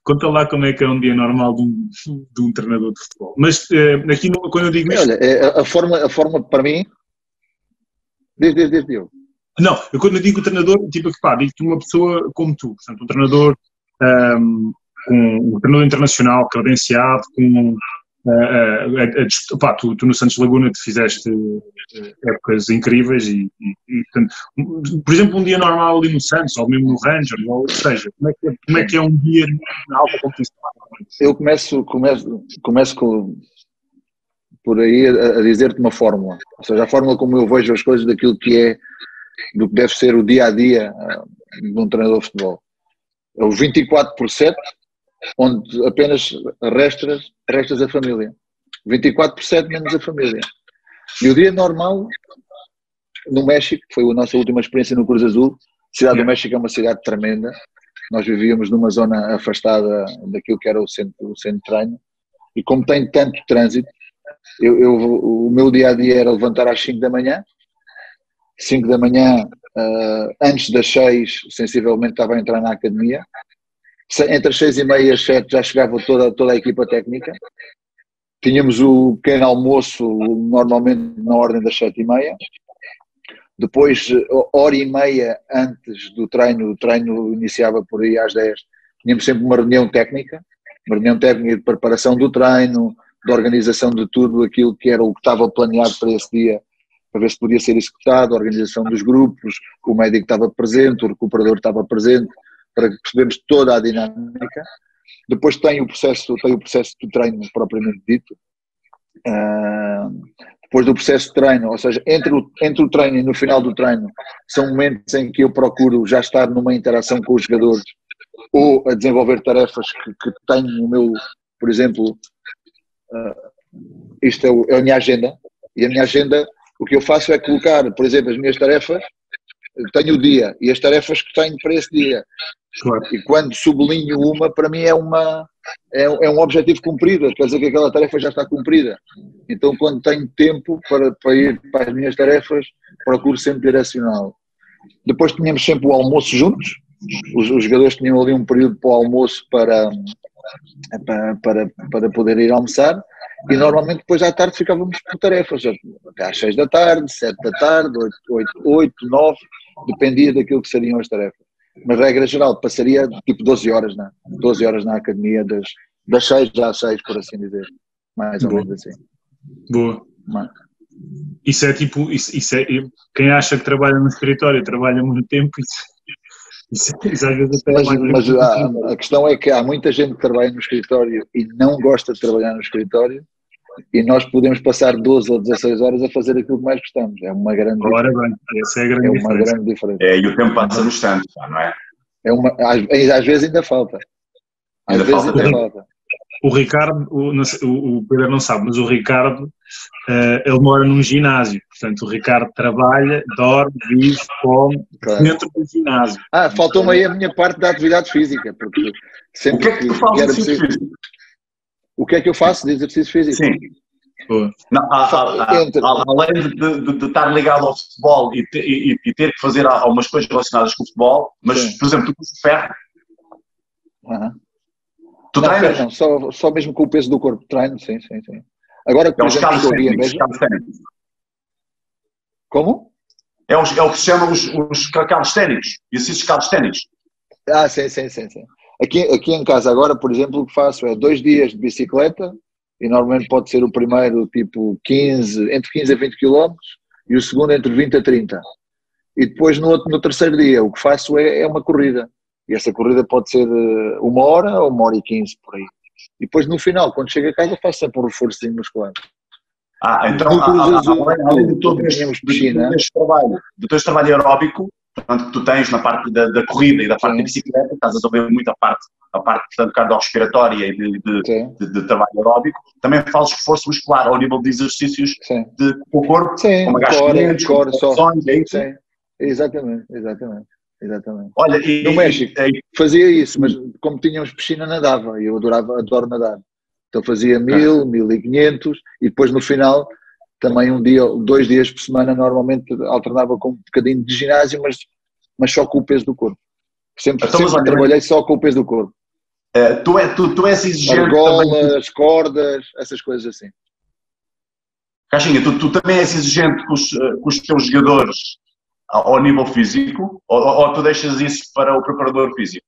conta lá como é que é um dia normal de um, de um treinador de futebol. Mas uh, aqui, quando eu digo
isto. Olha, é, a, a, forma, a forma para mim. Desde, eu.
Não, eu quando eu digo treinador, tipo, pá, digo-te uma pessoa como tu, portanto, um treinador, um, um treinador internacional, credenciado, com Uh, pá, tu, tu, no Santos Laguna te fizeste épocas incríveis e, e, e portanto, por exemplo um dia normal ali no Santos ou mesmo no Ranger ou seja, como é que é, como é, que é um dia na alta competição?
Eu começo, começo, começo com, por aí a, a dizer-te uma fórmula, ou seja, a fórmula como eu vejo as coisas daquilo que é do que deve ser o dia a dia de um treinador de futebol. É o 24 por 7 onde apenas restas, restas a família. 24% menos a família. E o dia normal, no México, foi a nossa última experiência no Cruz Azul, a cidade do México é uma cidade tremenda, nós vivíamos numa zona afastada daquilo que era o centro, o centro de treino, e como tem tanto trânsito, eu, eu, o meu dia a dia era levantar às 5 da manhã, 5 da manhã, uh, antes das 6, sensivelmente estava a entrar na academia, entre as seis e meia e as sete já chegava toda, toda a equipa técnica. Tínhamos o pequeno almoço normalmente na ordem das sete e meia. Depois, hora e meia antes do treino, o treino iniciava por aí às dez, tínhamos sempre uma reunião técnica, uma reunião técnica de preparação do treino, de organização de tudo aquilo que era o que estava planeado para esse dia, para ver se podia ser executado, a organização dos grupos, o médico estava presente, o recuperador estava presente, para percebermos toda a dinâmica. Depois tem o processo, tem o processo de treino propriamente dito. Uh, depois do processo de treino, ou seja, entre o, entre o treino e no final do treino, são momentos em que eu procuro já estar numa interação com os jogadores ou a desenvolver tarefas que, que tenho no meu, por exemplo, uh, isto é, o, é a minha agenda, e a minha agenda, o que eu faço é colocar, por exemplo, as minhas tarefas, tenho o dia e as tarefas que tenho para esse dia. Claro. E quando sublinho uma, para mim é, uma, é, é, um objetivo cumprido, quer dizer que aquela tarefa já está cumprida. Então, quando tenho tempo para, para ir para as minhas tarefas, procuro sempre direcioná-lo. Depois tínhamos sempre o almoço juntos, os, os, jogadores tinham ali um período para o almoço para, para, para, para poder ir almoçar. E normalmente depois à tarde ficávamos por tarefas, até às 6 da tarde, 7 da tarde, 8, 8, 8 9, dependia daquilo que seriam as tarefas mas regra geral, passaria tipo 12 horas, né? 12 horas na academia, das, das 6 às 6, por assim dizer. Mais ou Boa. menos assim.
Boa. Mas... Isso é tipo, isso, isso é, quem acha que trabalha no escritório trabalha muito tempo, isso, isso, isso às vezes até
Mas, é mas a, a questão é que há muita gente que trabalha no escritório e não gosta de trabalhar no escritório e nós podemos passar 12 ou 16 horas a fazer aquilo que mais gostamos. É uma grande
Ora bem, essa é a grande, é
uma diferença. grande diferença.
É, e o tempo passa no instante, não é?
é uma, às, às vezes ainda falta. Às ainda vezes falta ainda falta.
O Ricardo, o, o Pedro não sabe, mas o Ricardo, uh, ele mora num ginásio, portanto o Ricardo trabalha, dorme, vive, come, claro. dentro do ginásio.
Ah, faltou-me aí a minha parte da atividade física, porque sempre
o que é que tu fazes preciso...
O que é que eu faço de exercício físico?
Sim. Não, além de, de, de, estar ligado ao futebol e, ter, e, e ter que fazer algumas coisas relacionadas com o futebol, mas, sim. por exemplo, tu com ferro.
Uhum. Tu não, treinas? Não, só, só mesmo com o peso do corpo. Treino, sim, sim, sim. Agora, por é exemplo, mesmo... Como?
É, os, é o que se chama os, os calisténicos, exercícios calisténicos.
Ah, sim, sim, sim, sim. Aqui, aqui em casa agora, por exemplo, o que faço é dois dias de bicicleta, e normalmente pode ser o primeiro tipo 15, entre 15 a 20 km e o segundo entre 20 a 30. E depois no, outro, no terceiro dia o que faço é, é uma corrida. E essa corrida pode ser eh, uma hora ou uma hora e quinze por aí. E depois no final, quando chego a casa, faço sempre um reforço muscular.
Ah, então, além de todo este, piscina, trabalho, do teu trabalho aeróbico, portanto, que tu tens na parte da, da corrida e da parte Sim. da bicicleta, estás a resolver muito a parte, a parte portanto, cardiorrespiratória e de, de, de, de, trabalho aeróbico, também fazes reforço muscular ao nível de exercícios
Sim.
de, com o corpo,
Sim, como agachamentos, core, só. é isso? Sim. Exatamente, exatamente. Exatamente.
Olha, e,
no México e, fazia isso, mas como tínhamos piscina nadava e eu adorava, adoro nadar. Então fazia mil, mil e quinhentos e depois no final também um dia, dois dias por semana, normalmente alternava com um bocadinho de ginásio, mas, mas só com o peso do corpo. Sempre, então, sempre trabalhei só com o peso do corpo.
Uh, tu, é, tu, tu és exigente.
Argolas, também... cordas, essas coisas assim.
Caixinha, tu, tu também és exigente com os, com os teus jogadores ao nível físico ou, ou tu deixas isso para o preparador físico?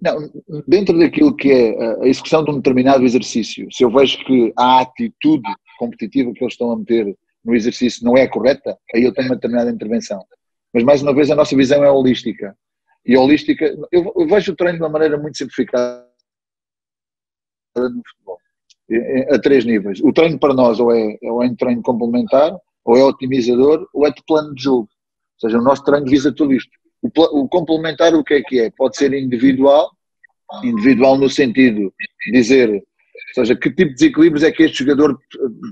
Não, dentro daquilo que é a execução de um determinado exercício, se eu vejo que a atitude competitiva que eles estão a meter no exercício não é correta, aí eu tenho uma determinada intervenção. Mas mais uma vez a nossa visão é holística. E holística, eu, vejo o treino de uma maneira muito simplificada no futebol, a três níveis. O treino para nós ou é, ou é um treino complementar, ou é otimizador, ou é de plano de jogo. Ou seja, o nosso treino visa tudo isto. O, complementar o que é que é? Pode ser individual, individual no sentido de dizer, ou seja, que tipo de desequilíbrios é que este jogador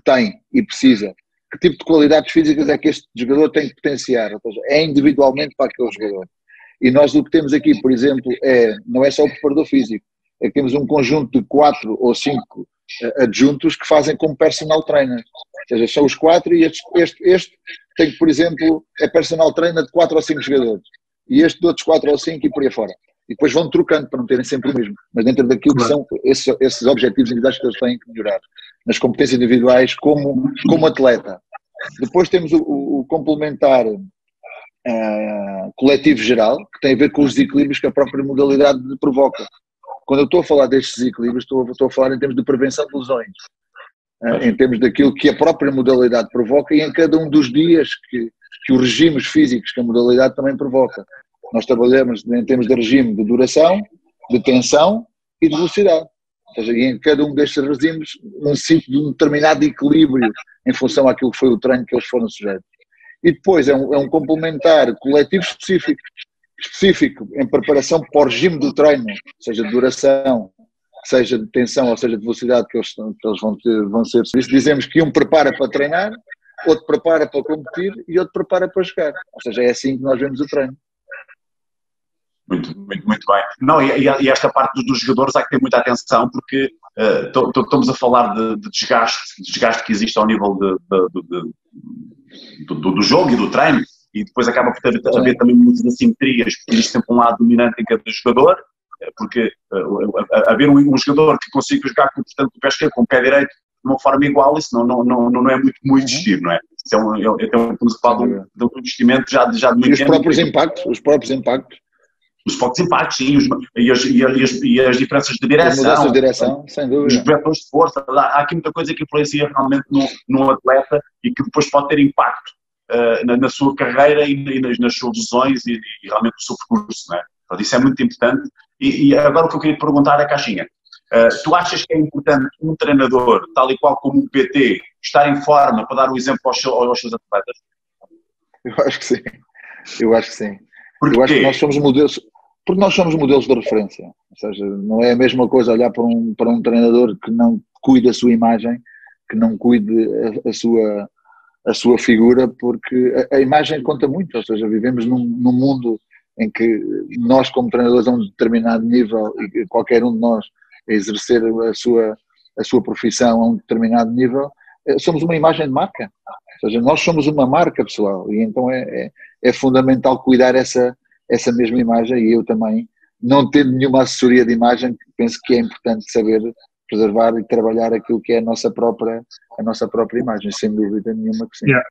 tem e precisa, que tipo de qualidades físicas é que este jogador tem que potenciar, ou seja, é individualmente para aquele jogador. E nós o que temos aqui, por exemplo, é, não é só o preparador físico, é que temos um conjunto de quatro ou cinco eh, adjuntos que fazem como personal trainer. Ou seja, são os quatro e este, este, este tem por exemplo, é personal trainer de quatro ou cinco jogadores e este de outros 4 ou 5 e por aí fora. E depois vão trocando para não terem sempre o mesmo. Mas dentro daquilo que são esses, esses objetivos individuais que eles têm que melhorar. Nas competências individuais como, como atleta. Depois temos o, o complementar uh, coletivo geral, que tem a ver com os desequilíbrios que a própria modalidade provoca. Quando eu estou a falar destes desequilíbrios, estou, estou a falar em termos de prevenção de lesões. Uh, em termos daquilo que a própria modalidade provoca e em cada um dos dias que, que os regimes físicos que a modalidade também provoca. Nós trabalhamos em termos de regime de duração, de tensão e de velocidade. Ou seja, em cada um destes regimes necessita de um determinado equilíbrio em função àquilo que foi o treino que eles foram sujeitos. E depois é um, é um complementar coletivo específico, específico em preparação para o regime do treino, seja de duração, seja de tensão ou seja de velocidade que eles, que eles vão, ter, vão ser. Dizemos que um prepara para treinar outro prepara para competir e outro prepara para jogar. Ou seja, é assim que nós vemos o treino.
Muito, muito, muito bem. Não, e, e esta parte dos jogadores há que ter muita atenção porque uh, estamos a falar de, de, desgaste, desgaste que existe ao nível de, de, do, do, jogo e do treino e depois acaba por ter, haver também muitas assimetrias porque existe sempre um lado dominante em cada jogador eh, porque uh, haver um, um, jogador que consiga jogar com, portanto, o pé esquerdo com o pé direito de uma forma igual, isso não, não, não, não é muito, muito existir, não é? Isso é um, é, é, estamos a falar de um, de um investimento já, já de
muito E os próprios impactos, os próprios impactos.
Os próprios impactos, sim, os, e, as, e, as, e as diferenças de direção. Mudanças
de direção, sem dúvida.
Os vetores de força, há aqui muita coisa que influencia realmente no, no atleta e que depois pode ter impacto uh, na, na, sua carreira e, e nas, nas, suas lesões e, e, realmente no seu percurso, não é? Portanto, isso é muito importante. E, e agora o que eu queria perguntar é, Caixinha, Uh, tu achas que é importante um treinador, tal e qual como o PT, estar em forma para dar um exemplo aos, aos seus atletas?
Eu acho que sim. Eu acho que sim. Eu acho que nós somos modelos, porque nós somos modelos de referência. Ou seja, não é a mesma coisa olhar para um, para um treinador que não cuide da sua imagem, que não cuide a, a sua, a sua figura, porque a, a, imagem conta muito. Ou seja, vivemos num, num mundo em que nós, como treinadores, a um determinado nível, e qualquer um de nós exercer a sua, a sua profissão a um determinado nível, eh, somos uma imagem de marca. Ou seja, nós somos uma marca pessoal e então é, é, é fundamental cuidar essa, essa mesma imagem e eu também, não tendo nenhuma assessoria de imagem, penso que é importante saber preservar e trabalhar aquilo que é a nossa própria, a nossa própria imagem, sem dúvida nenhuma que sim.
Yeah.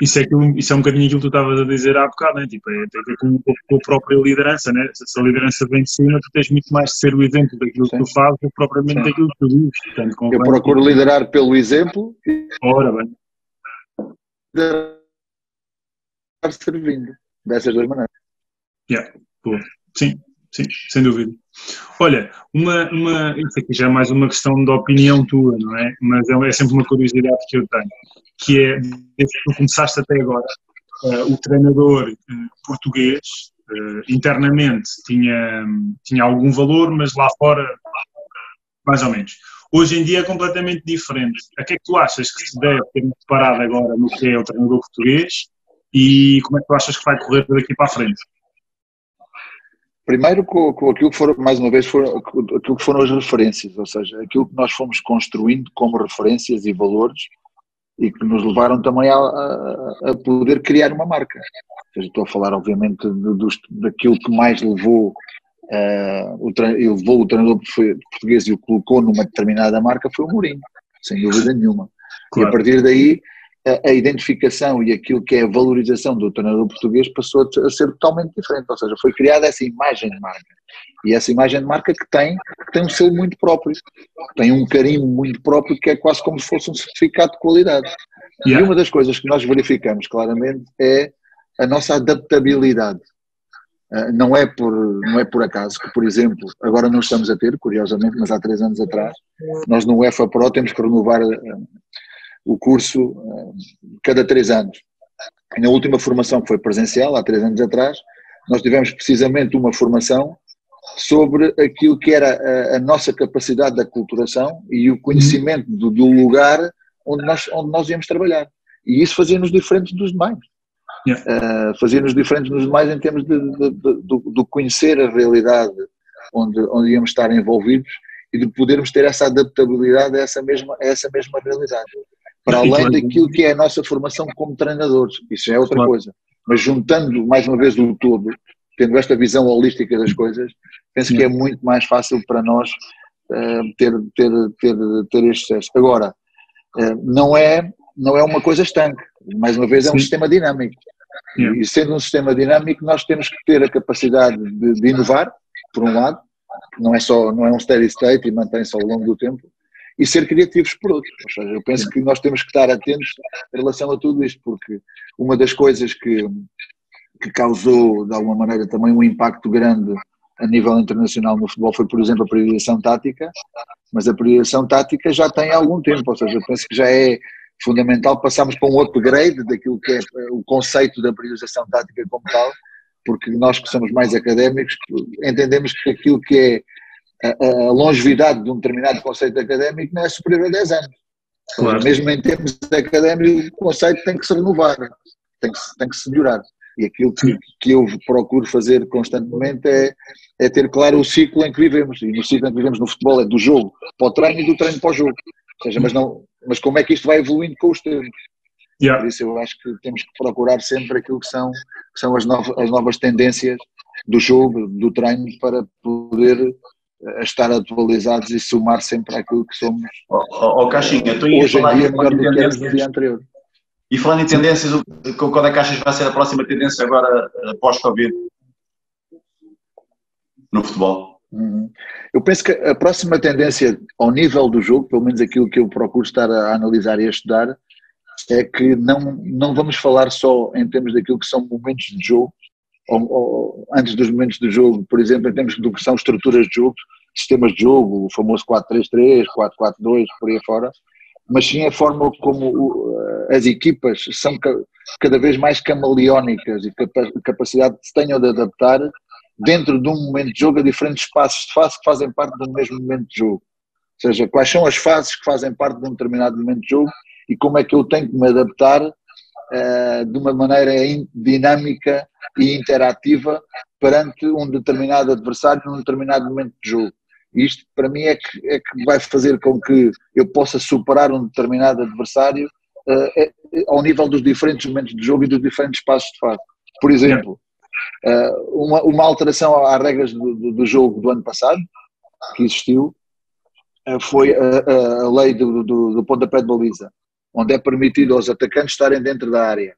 Isso, é aquilo, isso é um bocadinho aquilo que tu estavas a dizer há bocado, né? tipo, é, tem a ver com, com, a própria liderança, né? se a liderança vem de cima, tu tens muito mais de ser o exemplo daquilo sim. que tu fazes do que propriamente sim. daquilo que tu dizes.
Portanto, Eu procuro liderar pelo exemplo.
Ora bem.
servindo, dessas duas maneiras.
Yeah. Sim, sim, sem dúvida. Olha, uma, uma, isso aqui já é mais uma questão de opinião tua, não é? Mas é, é sempre uma curiosidade que eu tenho, que é, desde que tu começaste até agora, uh, o treinador uh, português, uh, internamente, tinha, tinha algum valor, mas lá fora, mais ou menos. Hoje em dia é completamente diferente. A que é que tu achas que se deve ter preparado agora no que é o treinador português e como é que tu achas que vai correr daqui para a frente?
Primeiro com, com aquilo que foram, mais uma vez, foram, aquilo que foram as referências, ou seja, aquilo que nós fomos construindo como referências e valores e que nos levaram também a, a, a poder criar uma marca. Ou seja, estou a falar, obviamente, de, de, daquilo que mais levou, uh, o, levou o treinador português e o colocou numa determinada marca foi o Mourinho, sem dúvida nenhuma. Claro. E a partir daí, a, a, identificação e aquilo que é a valorização do treinador português passou a ser totalmente diferente. Ou seja, foi criada essa imagem de marca. E essa imagem de marca que tem, que tem um selo muito próprio, tem um carinho muito próprio que é quase como se fosse um certificado de qualidade. Yeah. E uma das coisas que nós verificamos claramente é a nossa adaptabilidade. Uh, não, é por, não é por acaso que, por exemplo, agora não estamos a ter, curiosamente, mas há três anos atrás, nós no UEFA Pro temos que renovar uh, o curso uh, cada três anos. E na última formação que foi presencial, há três anos atrás, nós tivemos precisamente uma formação sobre aquilo que era a, a nossa capacidade de aculturação e o conhecimento do, do, lugar onde nós, onde nós íamos trabalhar. E isso fazia-nos diferentes dos demais. Yeah. Uh, fazia-nos diferentes dos demais em termos de, de, de, de, conhecer a realidade onde, onde íamos estar envolvidos e de podermos ter essa adaptabilidade a essa mesma, a essa mesma realidade. Para além daquilo que é a nossa formação como treinadores, isso é outra claro. coisa. Mas juntando mais uma vez o todo, tendo esta visão holística das coisas, penso que é muito mais fácil para nós uh, ter, ter, ter, ter este sucesso. Agora, uh, não, é, não é uma coisa estanque, mais uma vez é um Sim. sistema dinâmico. E sendo um sistema dinâmico, nós temos que ter a capacidade de, de inovar, por um lado, não é só não é um steady state e mantém-se ao longo do tempo, e ser criativos por outro. Ou seja, eu penso que nós temos que estar atentos em relação a tudo isto, porque uma das coisas que, que causou, de alguma maneira, também um impacto grande a nível internacional no futebol foi, por exemplo, a priorização tática, mas a priorização tática já tem algum tempo, ou seja, eu penso que já é fundamental passarmos para um upgrade daquilo que é o conceito da priorização tática como tal, porque nós que somos mais académicos entendemos que aquilo que é a, a longevidade de um determinado conceito académico não é superior a 10 anos. Claro. Mesmo em termos académicos, o conceito tem que se renovar, tem que, tem que se melhorar. E aquilo que, que eu procuro fazer constantemente é, é ter claro o ciclo em que vivemos. E no ciclo em que vivemos no futebol é do jogo para o treino e do treino para o jogo. Ou seja, mas, não, mas como é que isto vai evoluindo com os tempos? Yeah. Por isso eu acho que temos que procurar sempre aquilo que são, que são as, novas, as novas tendências do jogo, do treino, para poder eh, estar atualizados e somar sempre aquilo que somos.
Oh, oh, oh Caixinha, tu hoje em dia melhor do que era no dia anterior. E falando em tendências, qual é que achas que vai ser a próxima tendência agora pós-Covid no futebol?
Uhum. Eu penso que a próxima tendência ao nível do jogo, pelo menos aquilo que eu procuro estar a analisar e a estudar, é que não, não vamos falar só em termos daquilo que são momentos de jogo, ou, ou antes dos momentos de jogo, por exemplo, em termos do que são estruturas de jogo, sistemas de jogo, o famoso 4-3-3, 4-4-2, por aí fora, mas sim a forma como as equipas são cada vez mais camaleónicas e capacidade que tenham de adaptar dentro de um momento de jogo a diferentes espaços de fase que fazem parte de um mesmo momento de jogo. Ou seja, quais são as fases que fazem parte de um determinado momento de jogo e como é que eu tenho que me adaptar de uma maneira dinâmica e interativa perante um determinado adversário num determinado momento de jogo. Isto, para mim, é que, é que vai fazer com que eu possa superar um determinado adversário uh, ao nível dos diferentes momentos de jogo e dos diferentes passos de fase. Por exemplo, uh, uma, uma, alteração às regras do, do, do, jogo do ano passado, que existiu, uh, foi a, a, lei do, do, do pontapé de baliza, onde é permitido aos atacantes estarem dentro da área.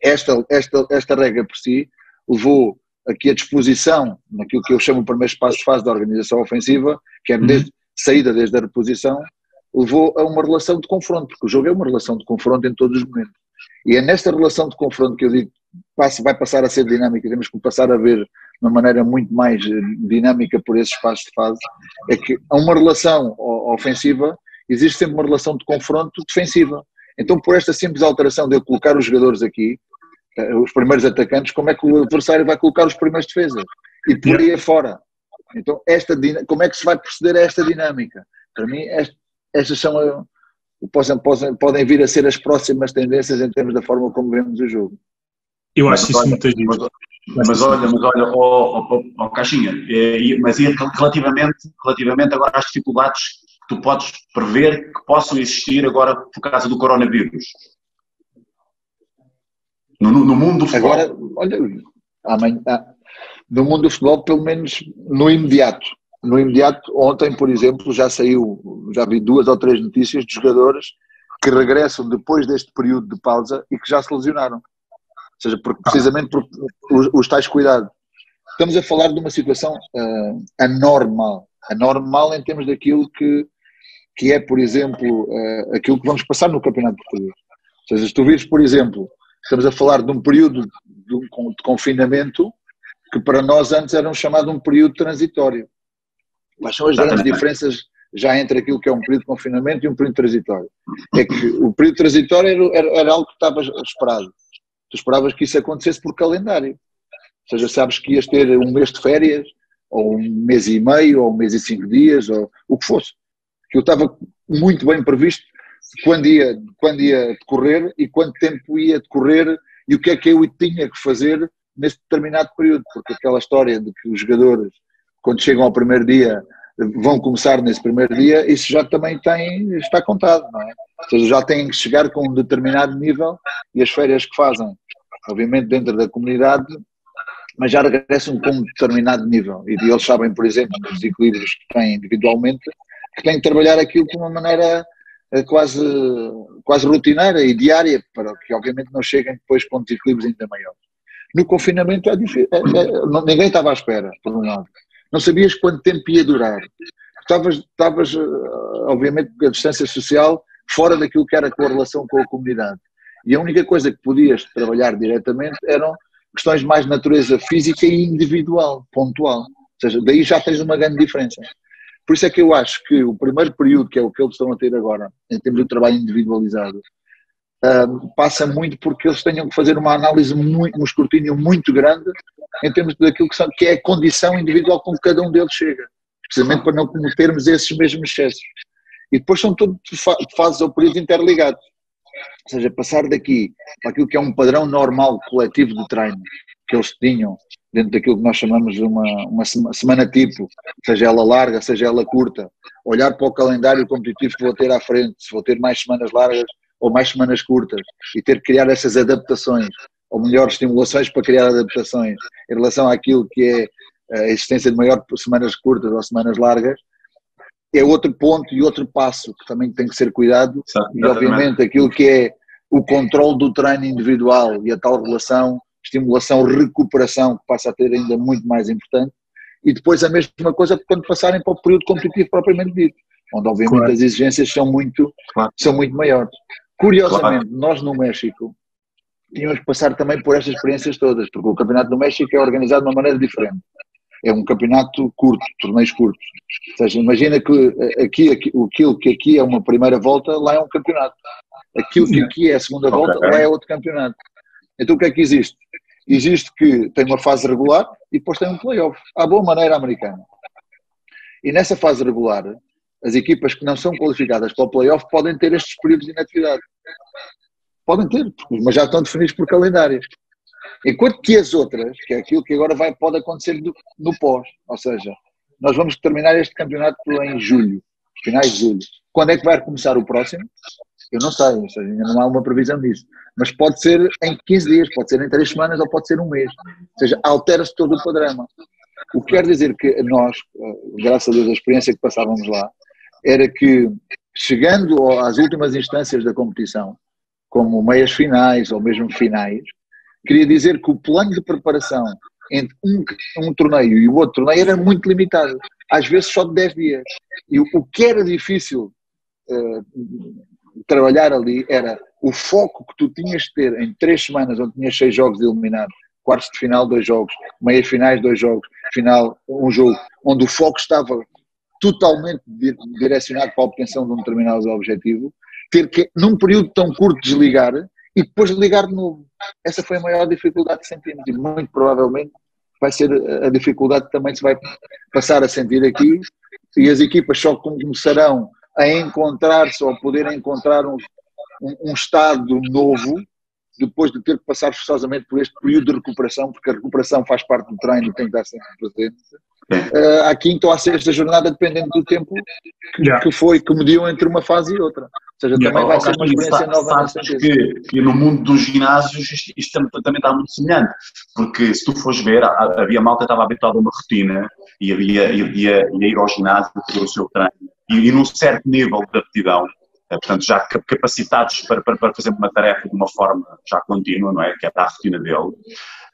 Esta, esta, esta regra por si levou aqui a disposição, naquilo que eu chamo o primeiro espaço de fase da organização ofensiva, que é desde, saída desde a reposição, levou a uma relação de confronto, porque o jogo é uma relação de confronto em todos os momentos. E é nesta relação de confronto que eu digo vai passar a ser dinâmica, temos que passar a ver de uma maneira muito mais eh, dinâmica por esses espaços de fase, é que a uma relação ofensiva existe sempre uma relação de confronto defensiva. Então, por esta simples alteração de eu colocar os jogadores aqui, eh, os primeiros atacantes, como é que o adversário vai colocar os primeiros defesas? E por aí fora. Então, esta, como é que se vai proceder a esta dinâmica? Para mim, estas são, eh, podem, podem, podem vir a ser as próximas tendências em termos da forma como vemos o jogo.
Eu acho isso muito
mas, mas, olha, mas olha, oh, oh, oh, Caixinha, é, mas relativamente, relativamente agora às dificuldades tu podes prever que possam existir agora por causa do coronavírus? No, no mundo do futebol.
Agora, olha, amanhã, ah, no mundo do futebol, pelo menos no imediato. No imediato, ontem, por exemplo, já saiu, já vi duas ou três notícias de jogadores que regressam depois deste período de pausa e que já se lesionaram. Ou seja, porque, precisamente por os, os tais cuidados. Estamos a falar de uma situação uh, anormal. Anormal em termos daquilo que, que é, por exemplo, uh, aquilo que vamos passar no Campeonato Português. Ou seja, se tu vires, por exemplo, estamos a falar de um período de, confinamento que para nós antes era um chamado um período transitório. Quais são as grandes diferenças já entre aquilo que é um período de confinamento e um período transitório? É que o período transitório era, era, era algo que estava esperado. Tu esperavas que isso acontecesse por calendário. Ou seja, sabes que ias ter um mês de férias, ou um mês e meio, ou um mês e cinco dias, ou o que fosse. Que eu estava muito bem previsto quando ia, quando ia decorrer e quanto tempo ia decorrer e o que é que eu tinha que fazer nesse determinado período, porque aquela história de que os jogadores, quando chegam ao primeiro dia, vão começar nesse primeiro dia, isso já também tem, está contado, não é? Ou seja, já têm que chegar com um determinado nível e as férias que fazem, obviamente dentro da comunidade, mas já regressam com um determinado nível. E eles sabem, por exemplo, nos equilíbrios que têm individualmente, que têm que trabalhar aquilo de uma maneira eh, quase, quase rotineira e diária, para que obviamente não cheguem depois com desequilíbrios ainda maiores. No confinamento é difícil, é, é, ninguém estava à espera, por um lado. Não sabias quanto tempo ia durar. Estavas, estavas eh, obviamente, com a distância social fora daquilo que era a tua relação com a comunidade. E a única coisa que podias trabalhar diretamente eram questões mais de natureza física e individual, pontual. Ou seja, daí já tens uma grande diferença. Por isso é que eu acho que o primeiro período, que é o que eles estão a ter agora, em termos de trabalho individualizado, passa muito porque eles tenham que fazer uma análise, muito, um escrutínio muito grande em termos daquilo que, são, que é a condição individual com que cada um deles chega, precisamente para não cometermos esses mesmos excessos. E depois são todos fases ou períodos interligados. Ou seja, passar daqui para aquilo que é um padrão normal coletivo de treino que eles tinham dentro daquilo que nós chamamos de uma, uma semana tipo, seja ela larga, seja ela curta, olhar para o calendário competitivo que vou ter à frente, se vou ter mais semanas largas ou mais semanas curtas e ter que criar essas adaptações ou melhores estimulações para criar adaptações em relação àquilo que é a existência de maior semanas curtas ou semanas largas, é outro ponto e outro passo que também tem que ser cuidado. E obviamente aquilo que é o controle do treino individual e a tal relação estimulação, recuperação que passa a ter ainda muito mais importante e depois a mesma coisa quando passarem para o período competitivo propriamente dito, onde obviamente claro. as exigências são muito, claro. são muito maiores. Curiosamente, claro. nós no México tínhamos que passar também por estas experiências todas, porque o Campeonato do México é organizado de uma maneira diferente. É um campeonato curto, torneios curtos. Ou seja, imagina que eh, aqui, aqui, aquilo que aqui é uma primeira volta, lá é um campeonato. Aquilo que aqui é a segunda okay. volta, lá é outro campeonato. Então o que é que existe? Existe que tem uma fase regular e depois tem um playoff, à boa maneira americana. E nessa fase regular, as equipas que não são qualificadas para o playoff podem ter estes períodos de inatividade. Podem ter, mas já estão definidos por calendários. Enquanto que as outras, que é aquilo que agora vai, pode acontecer do, no pós, ou seja, nós vamos terminar este campeonato em julho, finais de julho. Quando é que vai começar o próximo? Eu não sei, ou seja, ainda não há uma previsão disso. Mas pode ser em 15 dias, pode ser em 3 semanas ou pode ser um mês. Ou seja, altera-se todo o padrão. O que quer dizer que nós, eh, graças a Deus, a experiência que passávamos lá, era que, chegando às últimas instâncias da competição, como meias finais ou mesmo finais, queria dizer que o plano de preparação entre um, um torneio e o outro torneio era muito limitado, às vezes só de 10 dias. E o, o que era difícil uh, trabalhar ali era o foco que tu tinhas de ter em três semanas, onde tinhas seis jogos eliminados, quartos de final, dois jogos, meias finais, dois jogos, final, um jogo, onde o foco estava totalmente direcionado para a obtenção de um determinado objetivo, ter que, num período tão curto, desligar e depois ligar de novo. Essa foi a maior dificuldade que sentimos e muito provavelmente vai ser a dificuldade que também se vai passar a sentir aqui e as equipas só começarão a encontrar-se ou poder encontrar um, um, um, estado novo depois de ter que passar forçosamente por este período de recuperação, porque a recuperação faz parte do treino e tem que estar sempre presente, uh, à quinta ou à sexta jornada, dependendo do tempo que, yeah. que foi, que mediu entre uma fase e outra. Ou seja, yeah. também vai ser uma experiência nova.
Sabes que, que no mundo dos ginásios isto, isto, também está muito semelhante, porque se tu fores ver, havia malta que estava habituada a uma rotina e havia, ia, ia ir ao ginásio, fazer o seu treino, e, e num certo nível de aptidão, eh, portanto, já capacitados para, para, para, fazer uma tarefa de uma forma já contínua, não é? Que é a rotina dele,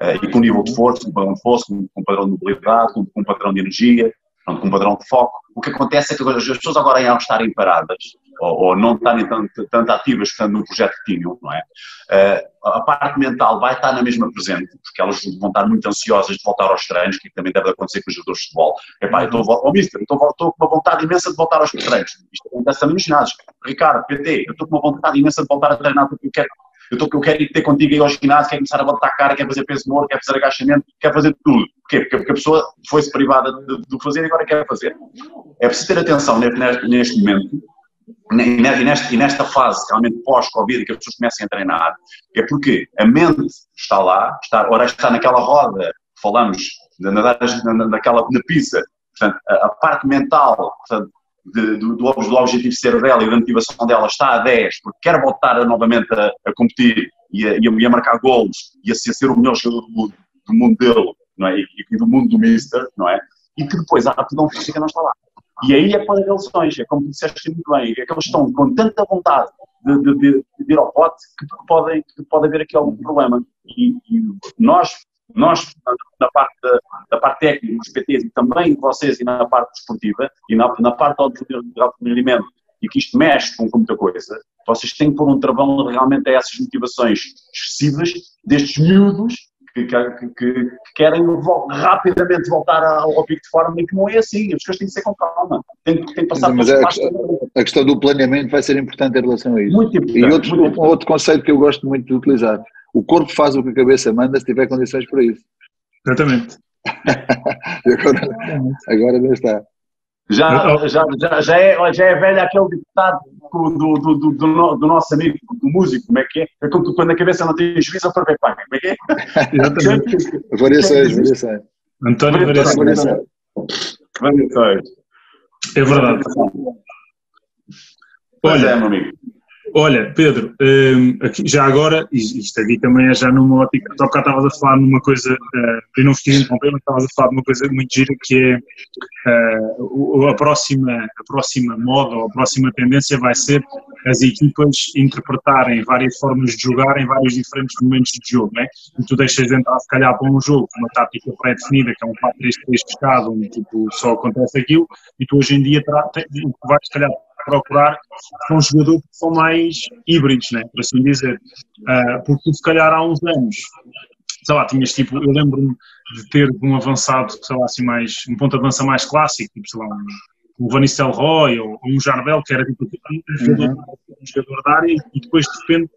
eh, e com nível de força, com padrão de força, com, padrão de mobilidade, com, com padrão de energia, com padrão de foco. O que acontece é que as pessoas agora, ao estarem paradas, ou, ou não estarem tanto, tanto, ativas portanto, no projeto que tinham, não é? Uh, a parte mental vai estar na mesma presente, porque elas vão estar muito ansiosas de voltar aos treinos, que também deve acontecer com os jogadores de futebol. Epá, eu estou, oh, mister, estou, com uma vontade imensa de voltar aos treinos. Isto acontece também nos ginásios. Ricardo, PT, eu estou com uma vontade imensa de voltar a treinar porque eu quero eu, tô, eu quero ir ter contigo aí ao ginásio, quero começar a botar a cara, quero fazer peso morto, quero fazer agachamento, quero fazer tudo. Porquê? Porque, porque a pessoa foi-se privada de, de fazer e agora quer fazer. É preciso ter atenção neste, neste momento e nesta, fase realmente pós-Covid que as pessoas começam a treinar, é porque a mente está lá, está, ora está naquela roda, falamos, na, na, naquela, na pizza, portanto, a, a parte mental, portanto, de, do, do, objetivo ser dela e da motivação dela está a 10, porque quer voltar novamente a, a competir e a, e a, marcar golos e a ser o melhor jogador do, do mundo dele, não é? E, e, do mundo do Mister, não é? E que depois a aptidão física não está lá. E aí é podem haver lesões, é como disseste muito bem, é que eles estão com tanta vontade de, de, de, de ir ao pote que, podem, que pode haver aqui algum problema. E, e nós, nós, na parte, da, parte técnica, dos PTs, e também vocês, e na parte desportiva, e na, na parte alto rendimento, e que isto mexe com muita coisa, vocês têm que pôr um travão realmente a essas motivações excessivas destes miúdos que, que, que, querem rapidamente voltar ao, ao, pico de forma e que não é assim, as coisas têm que ser com calma, tem, tem que passar
Mas
é
a, a, questão do planeamento vai ser importante em relação a isso.
Muito importante.
E outro,
muito
um outro conceito que eu gosto muito de utilizar, o corpo faz o que a cabeça manda se tiver condições para isso.
Exatamente.
agora, agora não está.
Já, já, já, já, é, já é velho aquele ditado do, do, do, do, do nosso amigo, do músico, como é que é? É como quando a cabeça não tem juízo, a corpo é paga. Como é que é?
Exatamente. variações, variações.
António Variações.
Variações.
É verdade.
Olha, é, meu amigo.
Olha, Pedro, um, aqui, já agora, isto aqui também é já numa ótica, só cá estavas a falar numa coisa, uh, não vos quis interromper, mas estavas a falar de uma coisa muito gira que é uh, a, próxima, a próxima moda ou a próxima tendência vai ser as equipas interpretarem várias formas de jogar em vários diferentes momentos de jogo, né? E tu deixas de entrar, se calhar, para um jogo uma tática pré-definida, que é um 4-3-3 pescado, um tipo, só acontece aquilo, e tu hoje em dia vais, se calhar, procurar são jogadores que são mais híbridos, né, por assim dizer. Uh, porque se calhar há uns anos, sei lá, tinhas tipo, eu lembro-me de ter um avançado, sei lá, assim, mais, um ponto de avança mais clássico, tipo, sei lá, um, um Van Nistelrooy ou, ou um Jardel, que era tipo um jogador, uhum. um jogador da área, e depois de repente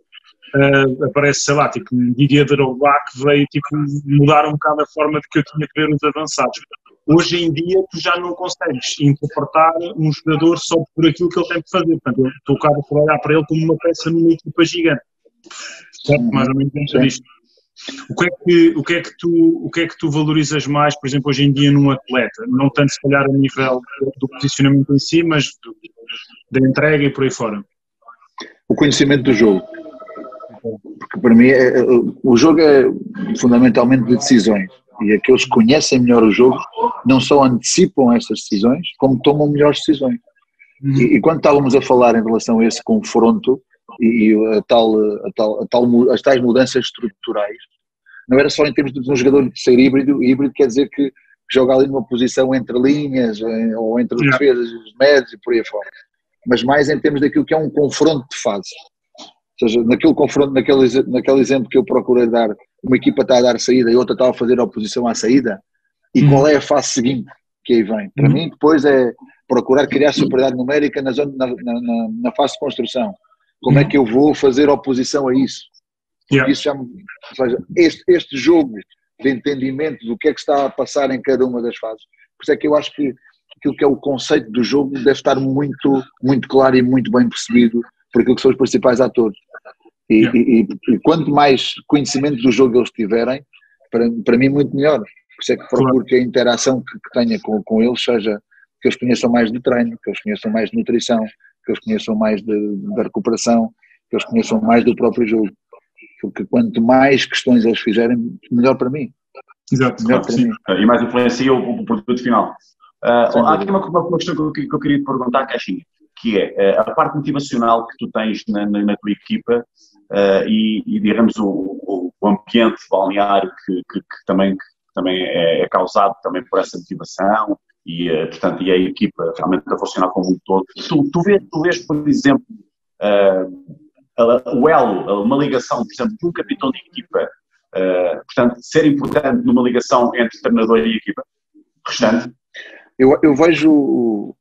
uh, aparece, sei lá, tipo um Didier Drogba que veio tipo, mudar um bocado a forma de que eu tinha que ver os avançados. Hoje em dia tu já não consegues interpretar um jogador só por aquilo que ele tem que fazer. Portanto, eu estou cá a olhar para ele como uma peça numa equipa gigante. Certo? Mais ou menos dentro disto. O que, é que, o, que é que tu, o que é que tu valorizas mais, por exemplo, hoje em dia num atleta? Não tanto se calhar a nível do posicionamento em si, mas do, da entrega e por aí fora.
O conhecimento do jogo. Porque para mim é, o jogo é fundamentalmente de decisões e aqueles que conhecem melhor o jogo não só antecipam essas decisões, como tomam melhores decisões. Uhum. E, e, quando estávamos a falar em relação a esse confronto e, e a tal, a tal, a tal, as tais mudanças estruturais, não era só em termos de um jogador ser híbrido, híbrido quer dizer que joga ali numa posição entre linhas ou entre os defesas, os médios e por aí fora, mas mais em termos daquilo que é um confronto de fase. Ou seja, naquele confronto, naquele, naquele exemplo que eu procurei dar, uma equipa está a dar saída e outra está a fazer oposição à saída, e uhum. qual é a fase seguinte que aí vem? Para uhum. mim, depois é procurar criar superioridade numérica na, zona, na, na, na, fase de construção. Como é uhum. que eu vou fazer oposição a isso? Yeah. Isso já, ou seja, este, este jogo de entendimento do que é que está a passar em cada uma das fases. Por isso é que eu acho que aquilo que é o conceito do jogo deve estar muito, muito claro e muito bem percebido por aquilo que são os principais atores. E, yeah. e, e, quanto mais conhecimento do jogo eles tiverem, para, para mim, muito melhor. isso é que procuro claro. que a interação que, que tenha com, com eles seja que eles conheçam mais de treino, que eles conheçam mais de nutrição, que eles conheçam mais da recuperação, que eles conheçam mais do próprio jogo. Porque quanto mais questões eles fizerem, melhor para mim.
Exato, melhor
claro, sim. Mim. E mais influencia o, o produto final. Uh, há aqui uma, uma, questão que eu, que eu queria te perguntar, Caixinha, que é uh, a parte motivacional que tu tens na, na, na tua equipa uh, e, e, digamos, o, o, ambiente balneário que, que, que também, que também é, é, causado também por essa motivação e, portanto, e a equipa realmente a funcionar como um todo. Tu, tu, vês, tu vês, por exemplo, o elo, uma ligação, por exemplo, de um capitão de equipa, portanto, ser importante numa ligação entre treinador e equipa restante?
Eu, eu vejo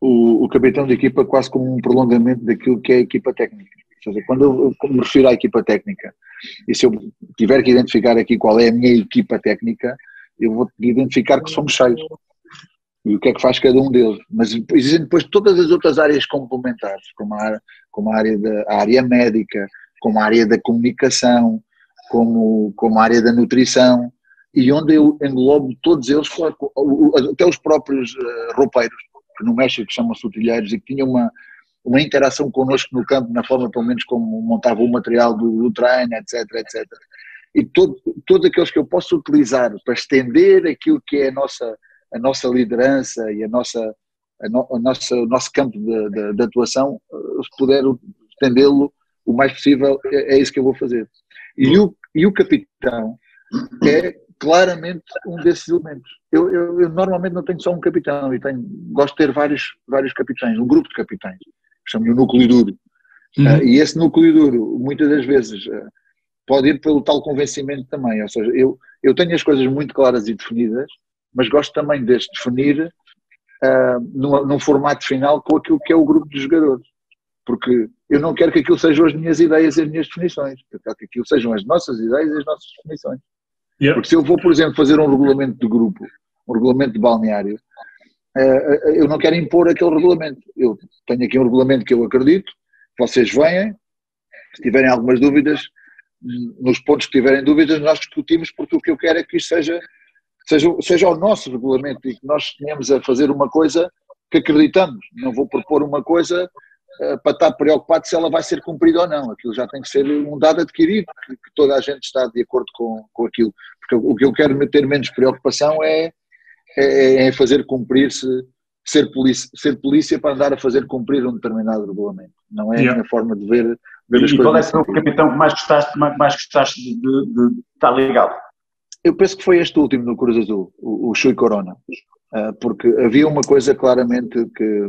o, o, capitão de equipa quase como um prolongamento daquilo que é a equipa técnica. Ou seja, quando eu, me refiro à equipa técnica, e se eu tiver que identificar aqui qual é a minha equipa técnica, eu vou identificar que somos seis. E o que é que faz cada um deles. Mas existem depois todas as outras áreas complementares, como a, como a área da a área médica, como a área da comunicação, como, como a área da nutrição, e onde eu englobo todos eles, até os próprios uh, roupeiros, que no México chamam-se utilheiros e que tinham uma, uma interação connosco no campo, na forma pelo menos como montavam o material do, do treino, etc, etc. E todo, todos aqueles que eu posso utilizar para estender aquilo que é a nossa, a nossa liderança e a nossa, a, no, a nossa, o nosso campo de, de, de atuação, eh, se puder estendê-lo o mais possível, é, é, isso que eu vou fazer. E o, e o capitão é claramente um desses elementos. Eu, eu, eu, normalmente não tenho só um capitão, e tenho, gosto de ter vários, vários capitães, um grupo de capitães, chamo-lhe o núcleo duro. Uhum. Uh, e esse núcleo duro, muitas das vezes, uh, pode ir pelo tal convencimento também. Ou seja, eu, eu tenho as coisas muito claras e definidas, mas gosto também de as definir uh, num, num formato final com aquilo que é o grupo de jogadores. Porque eu não quero que aquilo sejam as minhas ideias e as minhas definições. Eu quero que aquilo sejam as nossas ideias e as nossas definições. Yeah. Porque se eu vou, por exemplo, fazer um regulamento de grupo, um regulamento de balneário, uh, eu não quero impor aquele regulamento. Eu tenho aqui um regulamento que eu acredito, vocês venham, se tiverem algumas dúvidas, nos pontos que tiverem dúvidas, nós discutimos, porque o que eu quero é que isto seja, seja, seja o nosso regulamento e que nós tenhamos a fazer uma coisa que acreditamos. Não vou propor uma coisa para estar preocupado se ela vai ser cumprida ou não. Aquilo já tem que ser um dado adquirido, que, toda a gente está de acordo com, com aquilo. Porque o que eu quero ter menos preocupação é, é, é fazer cumprir-se, ser polícia, ser polícia para andar a fazer cumprir um determinado regulamento. Não é yeah. a minha forma de ver, ver
e, as e coisas. E qual é o capitão que mais gostaste, mais, gostaste de, de, de estar ligado?
Eu penso que foi este último no Cruz Azul, o, o Chui Corona, ah, porque havia uma coisa claramente que,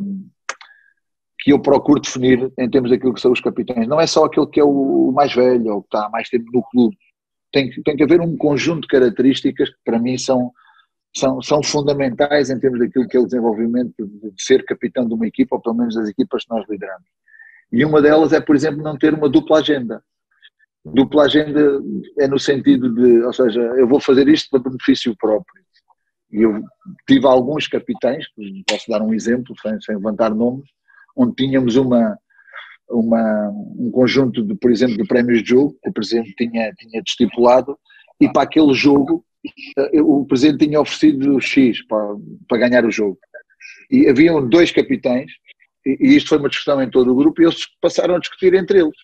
que eu procuro definir em termos daquilo que são os capitães. Não é só aquele que é o mais velho ou que está há mais tempo no clube, tem, tem que haver um conjunto de características que para mim são, são, são fundamentais em termos daquilo que é o desenvolvimento de, de ser capitão de uma equipa, ou pelo menos das equipas que nós lideramos. E uma delas é, por exemplo, não ter uma dupla agenda. Dupla agenda é no sentido de, ou seja, eu vou fazer isto para benefício próprio. E eu tive alguns capitães, posso dar um exemplo, sem, sem levantar nomes, onde tínhamos uma, uma, um conjunto, de, por exemplo, de prémios de jogo, que o Presidente tinha, tinha estipulado, e para aquele jogo eh, o Presidente tinha oferecido X para, para ganhar o jogo. E haviam dois capitães, e, isto foi uma discussão em todo o grupo, e eles passaram a discutir entre eles.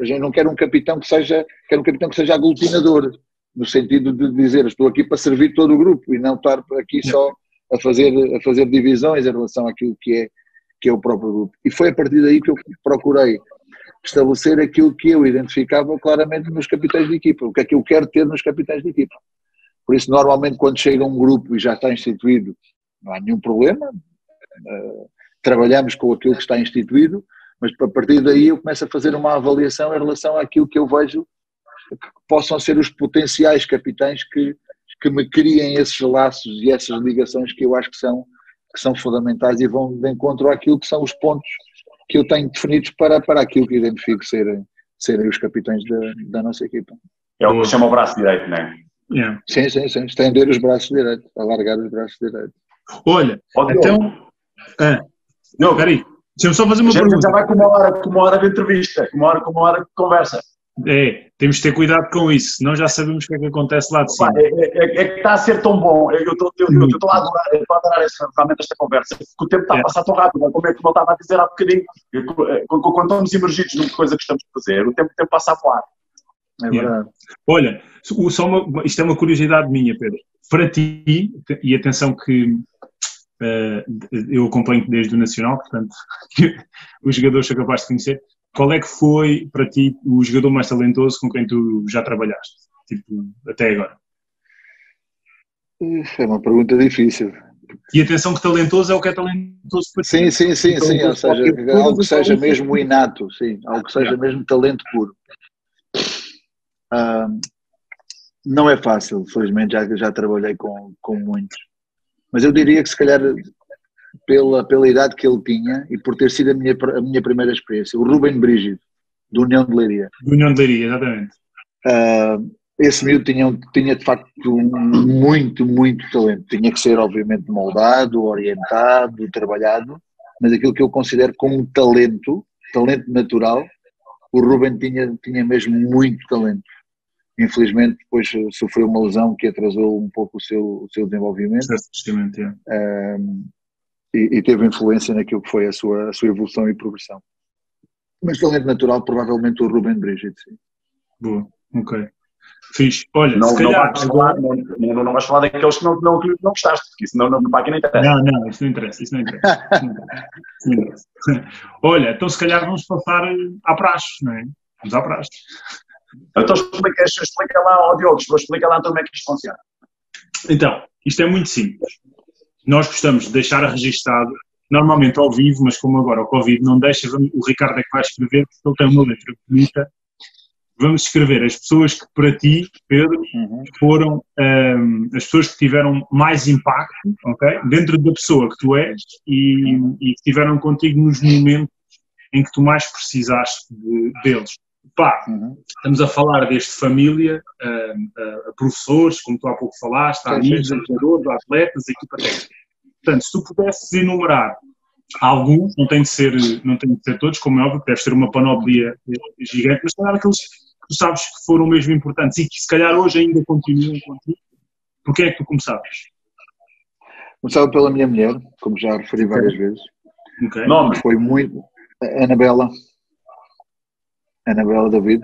A gente não quer um capitão que seja, quer um capitão que seja aglutinador, no sentido de dizer estou aqui para servir todo o grupo e não estar aqui só a fazer, a fazer divisões em relação àquilo que é que é o próprio grupo. E foi a partir daí que eu procurei estabelecer aquilo que eu identificava claramente nos capitães de equipa, o que é que eu quero ter nos capitães de equipa. Por isso, normalmente, quando chega um grupo e já está instituído, não há nenhum problema, uh, trabalhamos com aquilo que está instituído, mas a partir daí eu começo a fazer uma avaliação em relação àquilo que eu vejo que possam ser os potenciais capitães que, que me criem esses laços e essas ligações que eu acho que são que são fundamentais e vão de encontro àquilo que são os pontos que eu tenho definidos para, para aquilo que identifico serem, serem os capitães da, da nossa equipa.
É o que chama o braço direito, não é?
Yeah. Sim, sim, sim. Estender os braços direitos, alargar os braços direitos.
Olha, então. Ah, não, peraí. Deixa-me só fazer uma
já,
pergunta.
Já vai com uma hora, com uma hora de entrevista, com uma hora, com uma hora de conversa.
É, temos de ter cuidado com isso, senão já sabemos o que é que acontece lá de cima.
É, é, é que está a ser tão bom. Eu estou a adorar, estou a adorar esta, realmente esta conversa, porque o tempo está a passar tão rápido, como é que eu estava a dizer há bocadinho. Quando estamos emergidos numa coisa que estamos a fazer, o tempo, o tempo passa a voar.
É verdade.
Olha, só uma, isto é uma curiosidade minha, Pedro. Para ti, e atenção que uh, eu acompanho desde o Nacional, portanto, os jogadores sou capaz de conhecer. Qual é que foi para ti o jogador mais talentoso com quem tu já trabalhaste? Tipo, até agora.
É uma pergunta difícil.
E atenção que talentoso é o que é talentoso para ti.
Sim, sim, sim, sim. Ou seja, algo que seja mesmo inato, sim. Algo que seja mesmo talento puro. Ah, não é fácil, felizmente já, já trabalhei com, com muitos. Mas eu diria que se calhar pela, pela idade que ele tinha e por ter sido a minha, a minha primeira experiência, o Ruben Brígido, do União de Leiria.
Do União de Leiria, exatamente.
Uh, esse miúdo tinha, tinha de facto muito, muito talento. Tinha que ser, obviamente, moldado, orientado, trabalhado, mas aquilo que eu considero como talento, talento natural, o Ruben tinha, tinha mesmo muito talento. Infelizmente, depois sofreu uma lesão que atrasou um pouco o seu, o seu desenvolvimento.
Certamente, é.
Um, e, e, teve influência naquilo que foi a sua, a sua evolução e progressão. Mas talento natural, provavelmente o Ruben Brigitte, sim.
Boa, ok. Fiz. Olha,
não,
se calhar,
não, vais falar, não, não, não vais falar daqueles que não, não, não gostaste, porque isso não, não, para aqui não interessa.
Não, não, isso não interessa, isso não interessa. isso não interessa. Olha, então se calhar vamos passar à praxe, não é? Vamos à praxe.
Então explica, explica lá ao Diogo, explica lá então como é que isto funciona.
Então, isto é muito simples. Nós gostamos de deixar registado, normalmente ao vivo, mas como agora o Covid não deixa, o Ricardo é que vai escrever, porque ele tem uma letra bonita. Vamos escrever as pessoas que para ti, Pedro, uhum. foram um, as pessoas que tiveram mais impacto, ok? Dentro da pessoa que tu és e, uhum. e que tiveram contigo nos momentos em que tu mais precisaste de, deles. Pá, uhum. estamos a falar desde família, a, a, professores, como tu há pouco falaste, a amigos, a jogadores, a atletas, a equipa técnica. Portanto, se tu pudesses enumerar alguns, não tem de ser, não tem de ser todos, como é óbvio, deves ter uma panóplia gigante, mas calhar aqueles que tu sabes que foram mesmo importantes e que se calhar hoje ainda continuam contigo, porquê é que tu começavas?
Começava pela minha mulher, como já referi várias vezes.
Okay.
Nome? Foi muito. Anabela. Anabela David,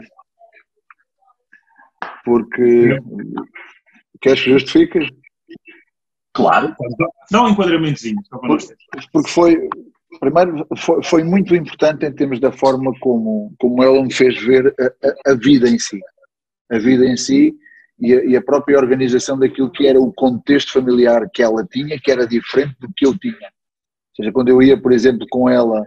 porque queres que justifique?
Claro.
Dá um enquadramentozinho, só para nós
Porque foi, primeiro, foi, foi, muito importante em termos da forma como, como ela me fez ver a, a, a vida em si. A vida em si e a, e a, própria organização daquilo que era o contexto familiar que ela tinha, que era diferente do que eu tinha. Ou seja, quando eu ia, por exemplo, com ela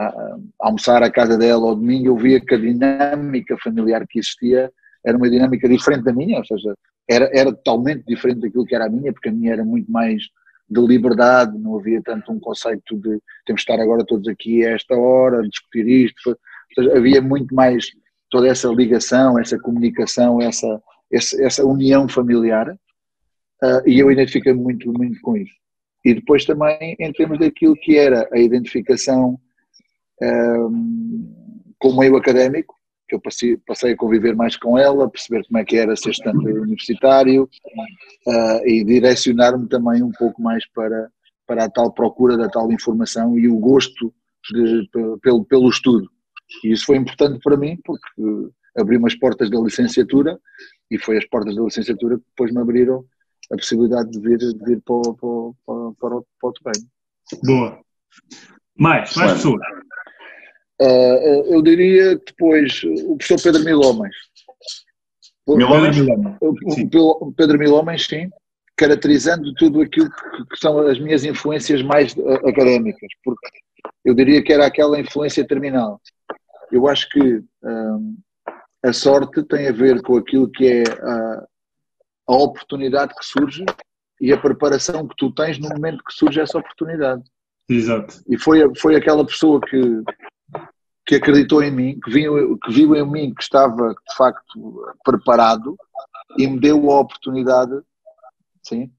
a, almoçar à casa dela ao domingo, eu via que a dinâmica familiar que existia era uma dinâmica diferente da minha, ou seja, era, era totalmente diferente daquilo que era a minha, porque a minha era muito mais de liberdade, não havia tanto um conceito de temos de estar agora todos aqui a esta hora, discutir isto, seja, havia muito mais toda essa ligação, essa comunicação, essa, essa, essa união familiar, uh, e eu identifiquei-me muito, muito com isso. E depois também em termos daquilo que era a identificação com o meio académico, que eu passei, passei, a conviver mais com ela, perceber como é que era ser estudante universitário uh, e direcionar-me também um pouco mais para, para a tal procura da tal informação e o gosto de, pelo, pelo estudo. E isso foi importante para mim porque abriu as portas da licenciatura e foi as portas da licenciatura que depois me abriram a possibilidade de vir, de vir para, o, para, para, para, o, para o
Boa. Mais, mais pessoas.
Uh, eu diria depois o professor Pedro Milhomens.
Milhomens?
O Pedro Milhomens, sim, caracterizando tudo aquilo que, que, são as minhas influências mais uh, académicas, porque eu diria que era aquela influência terminal. Eu acho que um, a sorte tem a ver com aquilo que é a, a oportunidade que surge e a preparação que tu tens no momento que surge essa oportunidade.
Exato.
E foi, foi aquela pessoa que que acreditou em mim, que viu, que viu em mim que estava de facto preparado e me deu a oportunidade sim,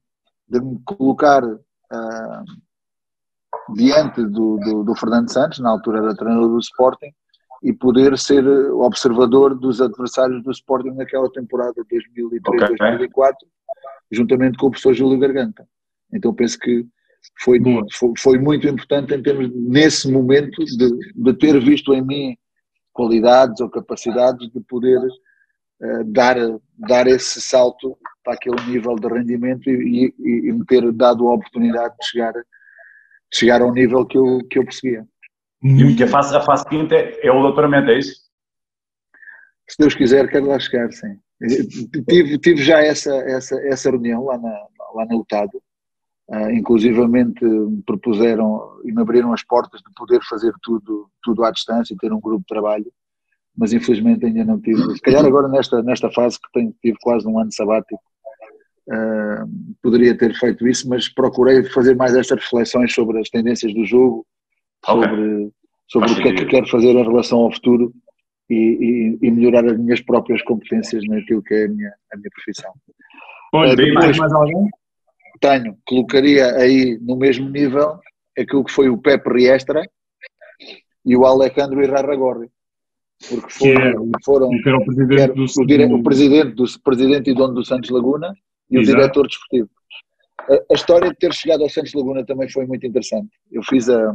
de me colocar uh, diante do, do, do, Fernando Santos, na altura da treinador do Sporting, e poder ser observador dos adversários do Sporting naquela temporada de 2003-2004, okay. juntamente com o professor Júlio Garganta. Então penso que foi, foi, foi, muito importante em termos, nesse momento, de, de, ter visto em mim qualidades ou capacidades de poder uh, dar, dar esse salto para aquele nível de rendimento e, e, e me ter dado a oportunidade de chegar, de chegar ao nível que eu, que eu perseguia.
E que a fase, a fase seguinte é, é o doutoramento, é isso?
Se Deus quiser, quero lá chegar, sim. Tive, tive já essa, essa, essa reunião lá na, lá na UTAD, Uh, inclusivamente me propuseram e me abriram as portas de poder fazer tudo, tudo à distância e ter um grupo de trabalho, mas infelizmente ainda não tive. Se calhar agora nesta, nesta fase que tenho, tive quase um ano sabático, uh, poderia ter feito isso, mas procurei fazer mais estas reflexões sobre as tendências do jogo, sobre, okay. sobre o que é que quero fazer em relação ao futuro e, e, e, melhorar as minhas próprias competências naquilo que é a minha, a minha profissão.
Olha, uh, depois, mais alguém?
Tenho, colocaria aí no mesmo nível aquilo que foi o Pepe Riestra e o Alejandro Irarragorri. Porque foram, é, foram
o presidente, do,
o, dire, o presidente, do, presidente e dono do Santos Laguna e Exato. o diretor desportivo. A, a, história de ter chegado ao Santos Laguna também foi muito interessante. Eu fiz a,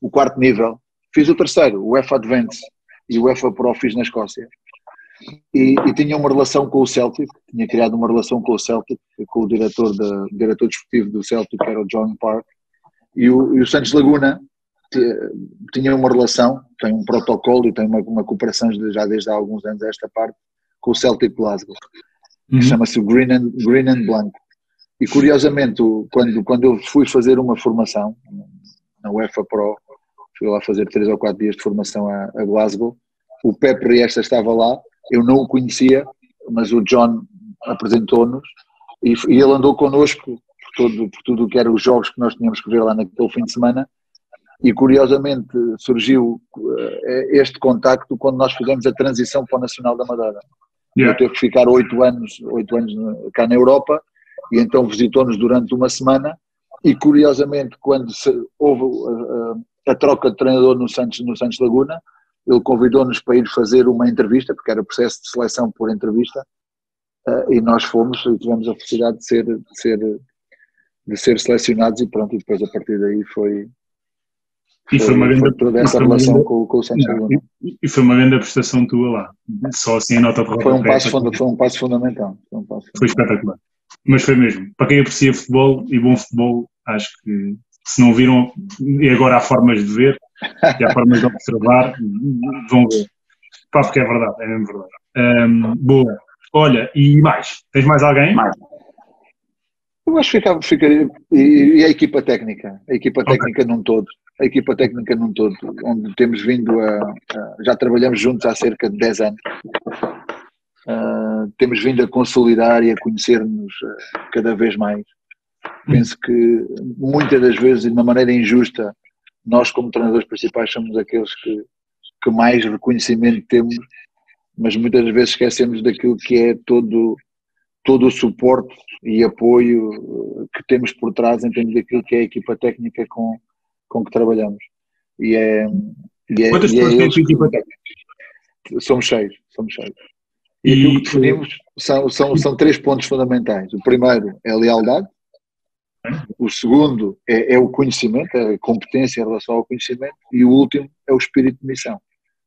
o quarto nível, fiz o terceiro, o UEFA Advance e o UEFA Pro fiz na Escócia e, e, tinha uma relação com o Celtic, tinha criado uma relação com o Celtic, com o diretor, de, diretor desportivo do Celtic, que era o John Park, e o, e o Santos Laguna tinha uma relação, tem um protocolo e tem uma, uma cooperação já desde há alguns anos esta parte, com o Celtic Glasgow, que uhum. chama-se Green and, Green and Blanc. E curiosamente, quando, quando eu fui fazer uma formação na UEFA Pro, fui lá fazer três ou quatro dias de formação a, a Glasgow, o Pepe Riesta estava lá eu não o conhecia, mas o John apresentou-nos e, e, ele andou connosco por, todo, por tudo o que eram os jogos que nós tínhamos que ver lá naquele fim de semana e curiosamente surgiu eh, este contacto quando nós fizemos a transição para o Nacional da Madeira. Yeah. Eu teve que ficar oito anos, oito anos cá na Europa e então visitou-nos durante uma semana e curiosamente quando houve a, a, a, troca de treinador no Santos, no Santos Laguna, ele convidou-nos para ir fazer uma entrevista, porque era processo de seleção por entrevista, uh, e nós fomos e tivemos a felicidade de ser, de ser, de ser selecionados e pronto, e depois a partir daí foi,
e foi, uma grande,
toda essa relação com, com, o Santos
e, e, foi uma grande prestação tua lá, só assim a nota
foi um passo Foi um passo fundamental. Foi, um passo
foi espetacular. Mas foi mesmo. Para quem aprecia futebol e bom futebol, acho que se não viram, e agora há formas de ver, e há formas de observar, vão ver. Pá, porque é verdade, é mesmo verdade. Um, boa. Olha, e mais? Tens mais alguém? Mais.
Eu acho que ficava, ficaria. E, e, a equipa técnica, a equipa okay. técnica num todo. A equipa técnica num todo, onde temos vindo a. a já trabalhamos juntos há cerca de 10 anos. Uh, temos vindo a consolidar e a conhecer-nos uh, cada vez mais. Penso que muitas das vezes, de uma maneira injusta, nós como treinadores principais somos aqueles que, que mais reconhecimento temos, mas muitas vezes esquecemos daquilo que é todo, todo o suporte e apoio eh, que temos por trás em termos daquilo que é a equipa técnica com, com que trabalhamos. E é, e é,
Quantas
e é
pessoas tem a equipa técnica?
Somos seis, somos seis. E, e aquilo que definimos são, são, são três pontos fundamentais. O primeiro é a lealdade, o segundo é, é, o conhecimento, a competência em relação ao conhecimento, e o último é o espírito de missão.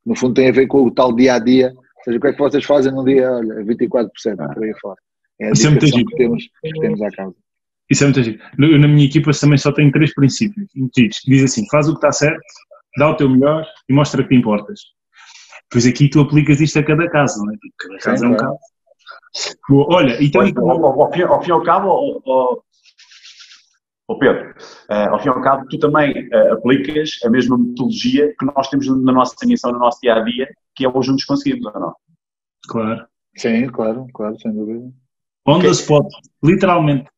No fundo, tem a ver com o tal dia a dia, ou seja, o que é que vocês fazem num dia, olha, 24% por aí fora. É a Isso é que temos, que temos à causa.
Isso é muito giro. Na minha equipa também só tenho três princípios. Diz assim: faz o que está certo, dá o teu melhor e mostra que te importas. Pois aqui tu aplicas isto a cada caso, não é? Cada caso Sim, é um claro. caso. Olha, então.
Ao, ao, ao, fim, ao fim e ao cabo, Oh Pedro, uh, ao fim e ao cabo, tu também uh, aplicas a mesma metodologia que nós temos na nossa missão, no nosso dia a dia, que é o Juntos Conseguimos, ou não?
Claro.
Sim, claro, claro, sem dúvida.
On okay. the spot, literalmente.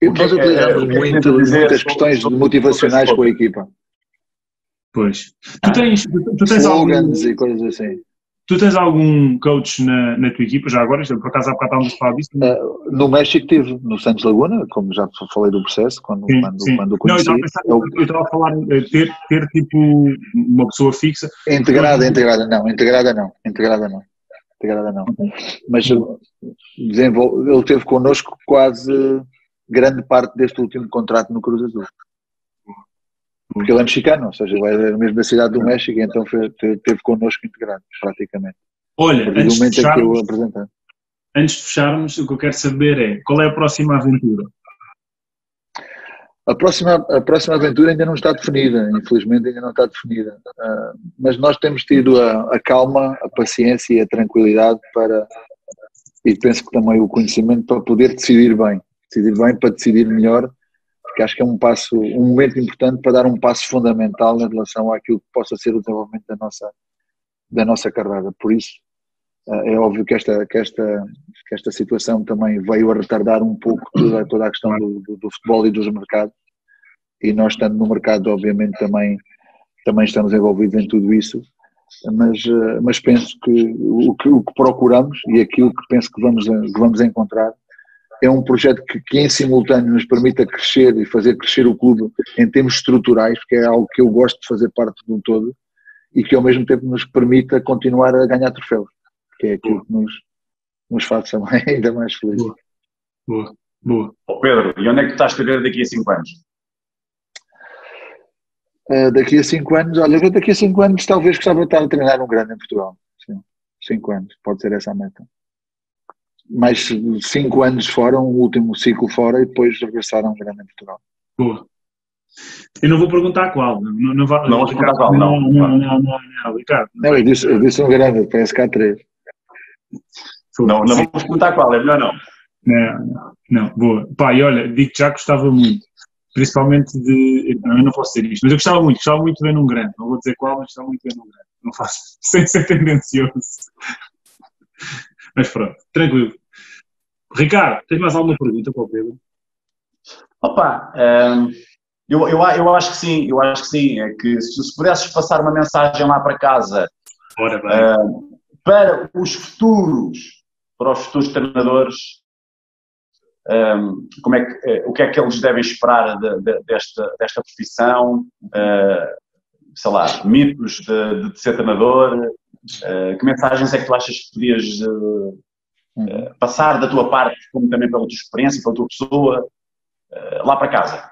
Eu, nós utilizamos é, muito, muitas questões motivacionais com a equipa.
Pois. Tu tens, tu, tu tens
Slogans algum... e coisas assim.
Tu tens algum coach na, na tua equipa, já agora? Por acaso há bocado estávamos a falar disso?
Uh, no México tive, no Santos Laguna, como já falei do processo, quando, sim, quando, sim. quando conheci.
Não, eu estava, a pensar, eu estava a falar eh, ter, ter tipo uma pessoa fixa.
Integrada, integrada não, integrada não, integrada não. Integrada não. Mas desenvolve, ele teve connosco quase grande parte deste último contrato no Cruz Azul. Porque ele é mexicano, ou seja, ele é da mesma cidade do México, então foi, teve connosco integrado, praticamente.
Olha, antes de, fecharmos, antes de fecharmos, o que eu quero saber é qual é a próxima aventura?
A próxima, a próxima aventura ainda não está definida, infelizmente ainda não está definida. Uh, mas nós temos tido a, a, calma, a paciência e a tranquilidade para, e penso que também o conhecimento para poder decidir bem. Decidir bem para decidir melhor porque acho que é um passo, um momento importante para dar um passo fundamental em relação àquilo que possa ser o desenvolvimento da nossa, da nossa carreira. Por isso, eh, é óbvio que esta, que esta, que esta situação também veio a retardar um pouco toda, toda a questão do, do, do, futebol e dos mercados, e nós estando no mercado, obviamente, também, também estamos envolvidos em tudo isso, mas, eh, mas penso que o, que o que procuramos e aquilo que penso que vamos, que vamos encontrar é um projeto que, que, em simultâneo nos permita crescer e fazer crescer o clube em termos estruturais, porque é algo que eu gosto de fazer parte de um todo, e que ao mesmo tempo nos permita continuar a ganhar troféus, que é aquilo que nos, nos faz também ainda mais felizes.
Boa, boa. boa.
Oh Pedro, e onde é que tu estás a ver daqui a 5 anos?
Uh, daqui a 5 anos, olha, daqui a 5 anos talvez gostava de estar a treinar um grande em Portugal. 5 anos, pode ser essa a meta mais cinco anos fora, um último ciclo fora e depois regressaram grande em Portugal.
Boa. Eu não vou perguntar qual. Não, não,
não, não vou perguntar qual, não. Não, não, não,
não, não, Ricardo. Não, eu disse, eu disse um grande, parece que há três.
Não, não vou perguntar qual, é melhor não.
Não, não, não, boa. Pá, e olha, digo que já gostava muito, principalmente de. Não, eu não posso dizer isto, mas eu gostava muito, gostava muito de ver num grande. Não vou dizer qual, mas gostava muito de ver num grande. Não faço, sem ser tendencioso. Mas pronto, tranquilo. Ricardo, tens mais alguma pergunta para o Pedro?
Opa, um, eu, eu, eu acho que sim, eu acho que sim. É que se, se pudesses passar uma mensagem lá para casa um, para os futuros, para os futuros treinadores, um, como é que, eh, o que é que eles devem esperar de, de, desta, desta profissão, uh, sei lá, mitos de, de ser treinador, uh, que mensagens é que tu achas que podias uh, uh, passar da tua parte, como também pela tua experiência, pela tua pessoa, uh, lá para casa.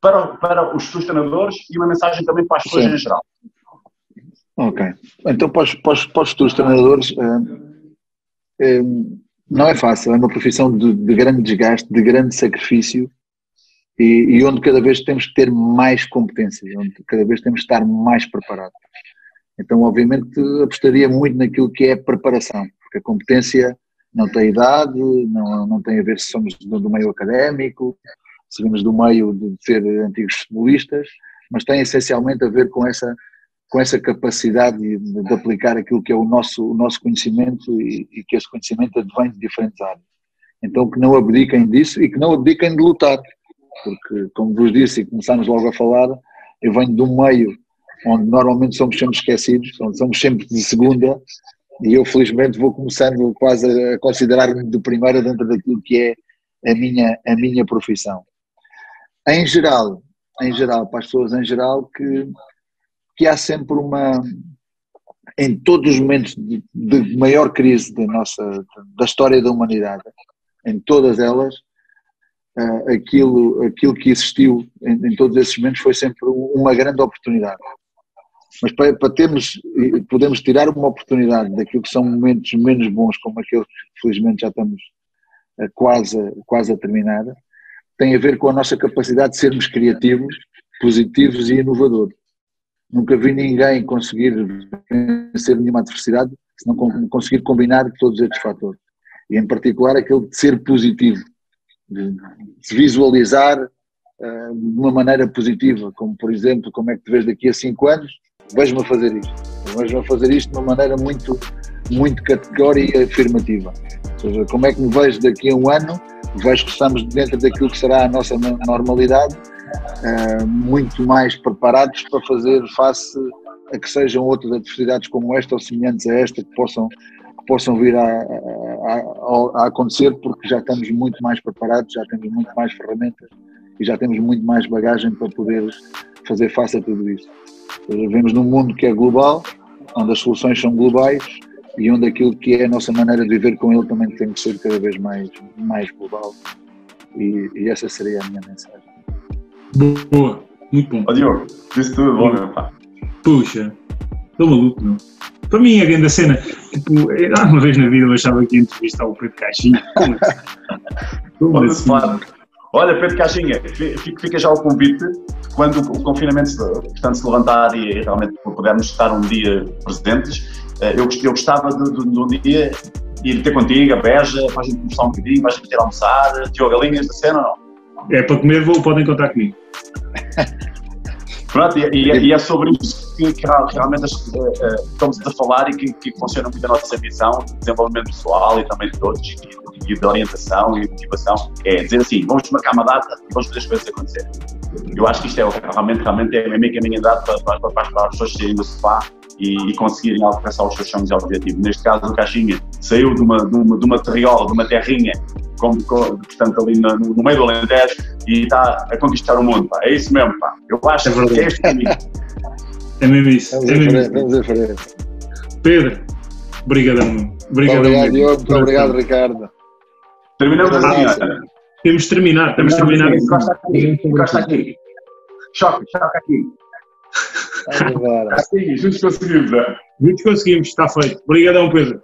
Para, para os teus treinadores e uma mensagem também para as pessoas Sim. em geral.
Ok. Então, para os, para os, para os teus treinadores, eh, não é fácil, é uma profissão de, de grande desgaste, de grande sacrifício e, e, onde cada vez temos que ter mais competências, onde cada vez temos que estar mais preparados. Então, obviamente, apostaria muito naquilo que é preparação, porque a competência não tem idade, não, não tem a ver se somos do, meio académico, se vimos do meio de ser antigos futebolistas, mas tem essencialmente a ver com essa, com essa capacidade de, de aplicar aquilo que é o nosso, o nosso conhecimento e, e, que esse conhecimento advém de diferentes áreas. Então que não abdiquem disso e que não abdiquem de lutar, porque como vos disse e começámos logo a falar, eu venho de um meio onde normalmente somos sempre esquecidos, onde somos sempre de segunda e eu felizmente vou começando quase a considerar-me de primeira dentro daquilo que é a minha, a minha profissão. Em geral, em geral, para as pessoas em geral, que, que há sempre uma, em todos os momentos de, de maior crise da nossa, da história da humanidade, em todas elas, uh, aquilo, aquilo que existiu em, em todos esses momentos foi sempre uma grande oportunidade. Mas para, para termos, podemos tirar uma oportunidade daquilo que são momentos menos bons, como aqueles que felizmente já estamos quase, quase a terminar, tem a ver com a nossa capacidade de sermos criativos, positivos e inovadores. Nunca vi ninguém conseguir vencer nenhuma adversidade se não conseguir combinar todos estes fatores. E em particular aquele de ser positivo, de se visualizar uh, de uma maneira positiva, como por exemplo, como é que te vês daqui a cinco anos, vejo-me a fazer isto. Vejo-me a fazer isto de uma maneira muito, muito categórica e afirmativa. Ou seja, como é que me vejo daqui a um ano? Vejo que estamos dentro daquilo que será a nossa normalidade, uh, muito mais preparados para fazer face a que sejam outras adversidades como esta ou semelhantes a esta que possam, que possam vir a, a, a, acontecer, porque já estamos muito mais preparados, já temos muito mais ferramentas e já temos muito mais bagagem para poder fazer face a tudo isso. Vivemos num mundo que é global, onde as soluções são globais e onde aquilo que é a nossa maneira de viver com ele também tem que ser cada vez mais, mais global. E, e essa seria a minha mensagem.
Boa, muito bom.
Ó Diogo, disse tudo bom, meu pá.
Puxa, estou maluco, não? Para mim, a grande cena, tipo, uma vez na vida eu achava que ia entrevistar o Pedro Caixinha.
Como assim? Olha, Pedro Caixinha, fica já o convite, quando o confinamento portanto, se levantar e realmente pudermos estar um dia presentes, eh, eu, eu gostava de, de, de um dia ir ter contigo, a Beja, para a gente conversar um bocadinho, vais ter a almoçar, tio galinhas da cena ou não?
É para comer, vou, podem contar comigo.
Pronto, e, e, e, é sobre isso que, que realmente uh, uh, estamos a falar e que, que funciona muito a nossa missão de desenvolvimento pessoal e também de todos, e de orientação e motivação. É dizer assim, vamos marcar uma data e vamos fazer as coisas acontecerem. Eu acho que isto é realmente, realmente é meio caminho andado para, para, para, para as pessoas saírem do sofá e, e, conseguirem alcançar os seus sonhos e objetivos. Neste caso, o Caixinha saiu de uma, de uma, de uma terriola, de uma terrinha, como, portanto, ali no, no, meio do Alentejo e está a conquistar o mundo. Pá. É isso mesmo, pá. Eu acho é que é este caminho.
É mesmo isso. É
mesmo isso. Frente,
Pedro, obrigadão. Obrigado,
obrigado Diogo. Muito obrigado, Ricardo.
Terminamos assim,
Temos de terminar, temos de terminar. Encosta
aqui, encosta aqui. Choque, choque aqui.
Vamos embora.
Assim, juntos conseguimos, é?
Juntos conseguimos, está feito. Obrigadão, Pedro.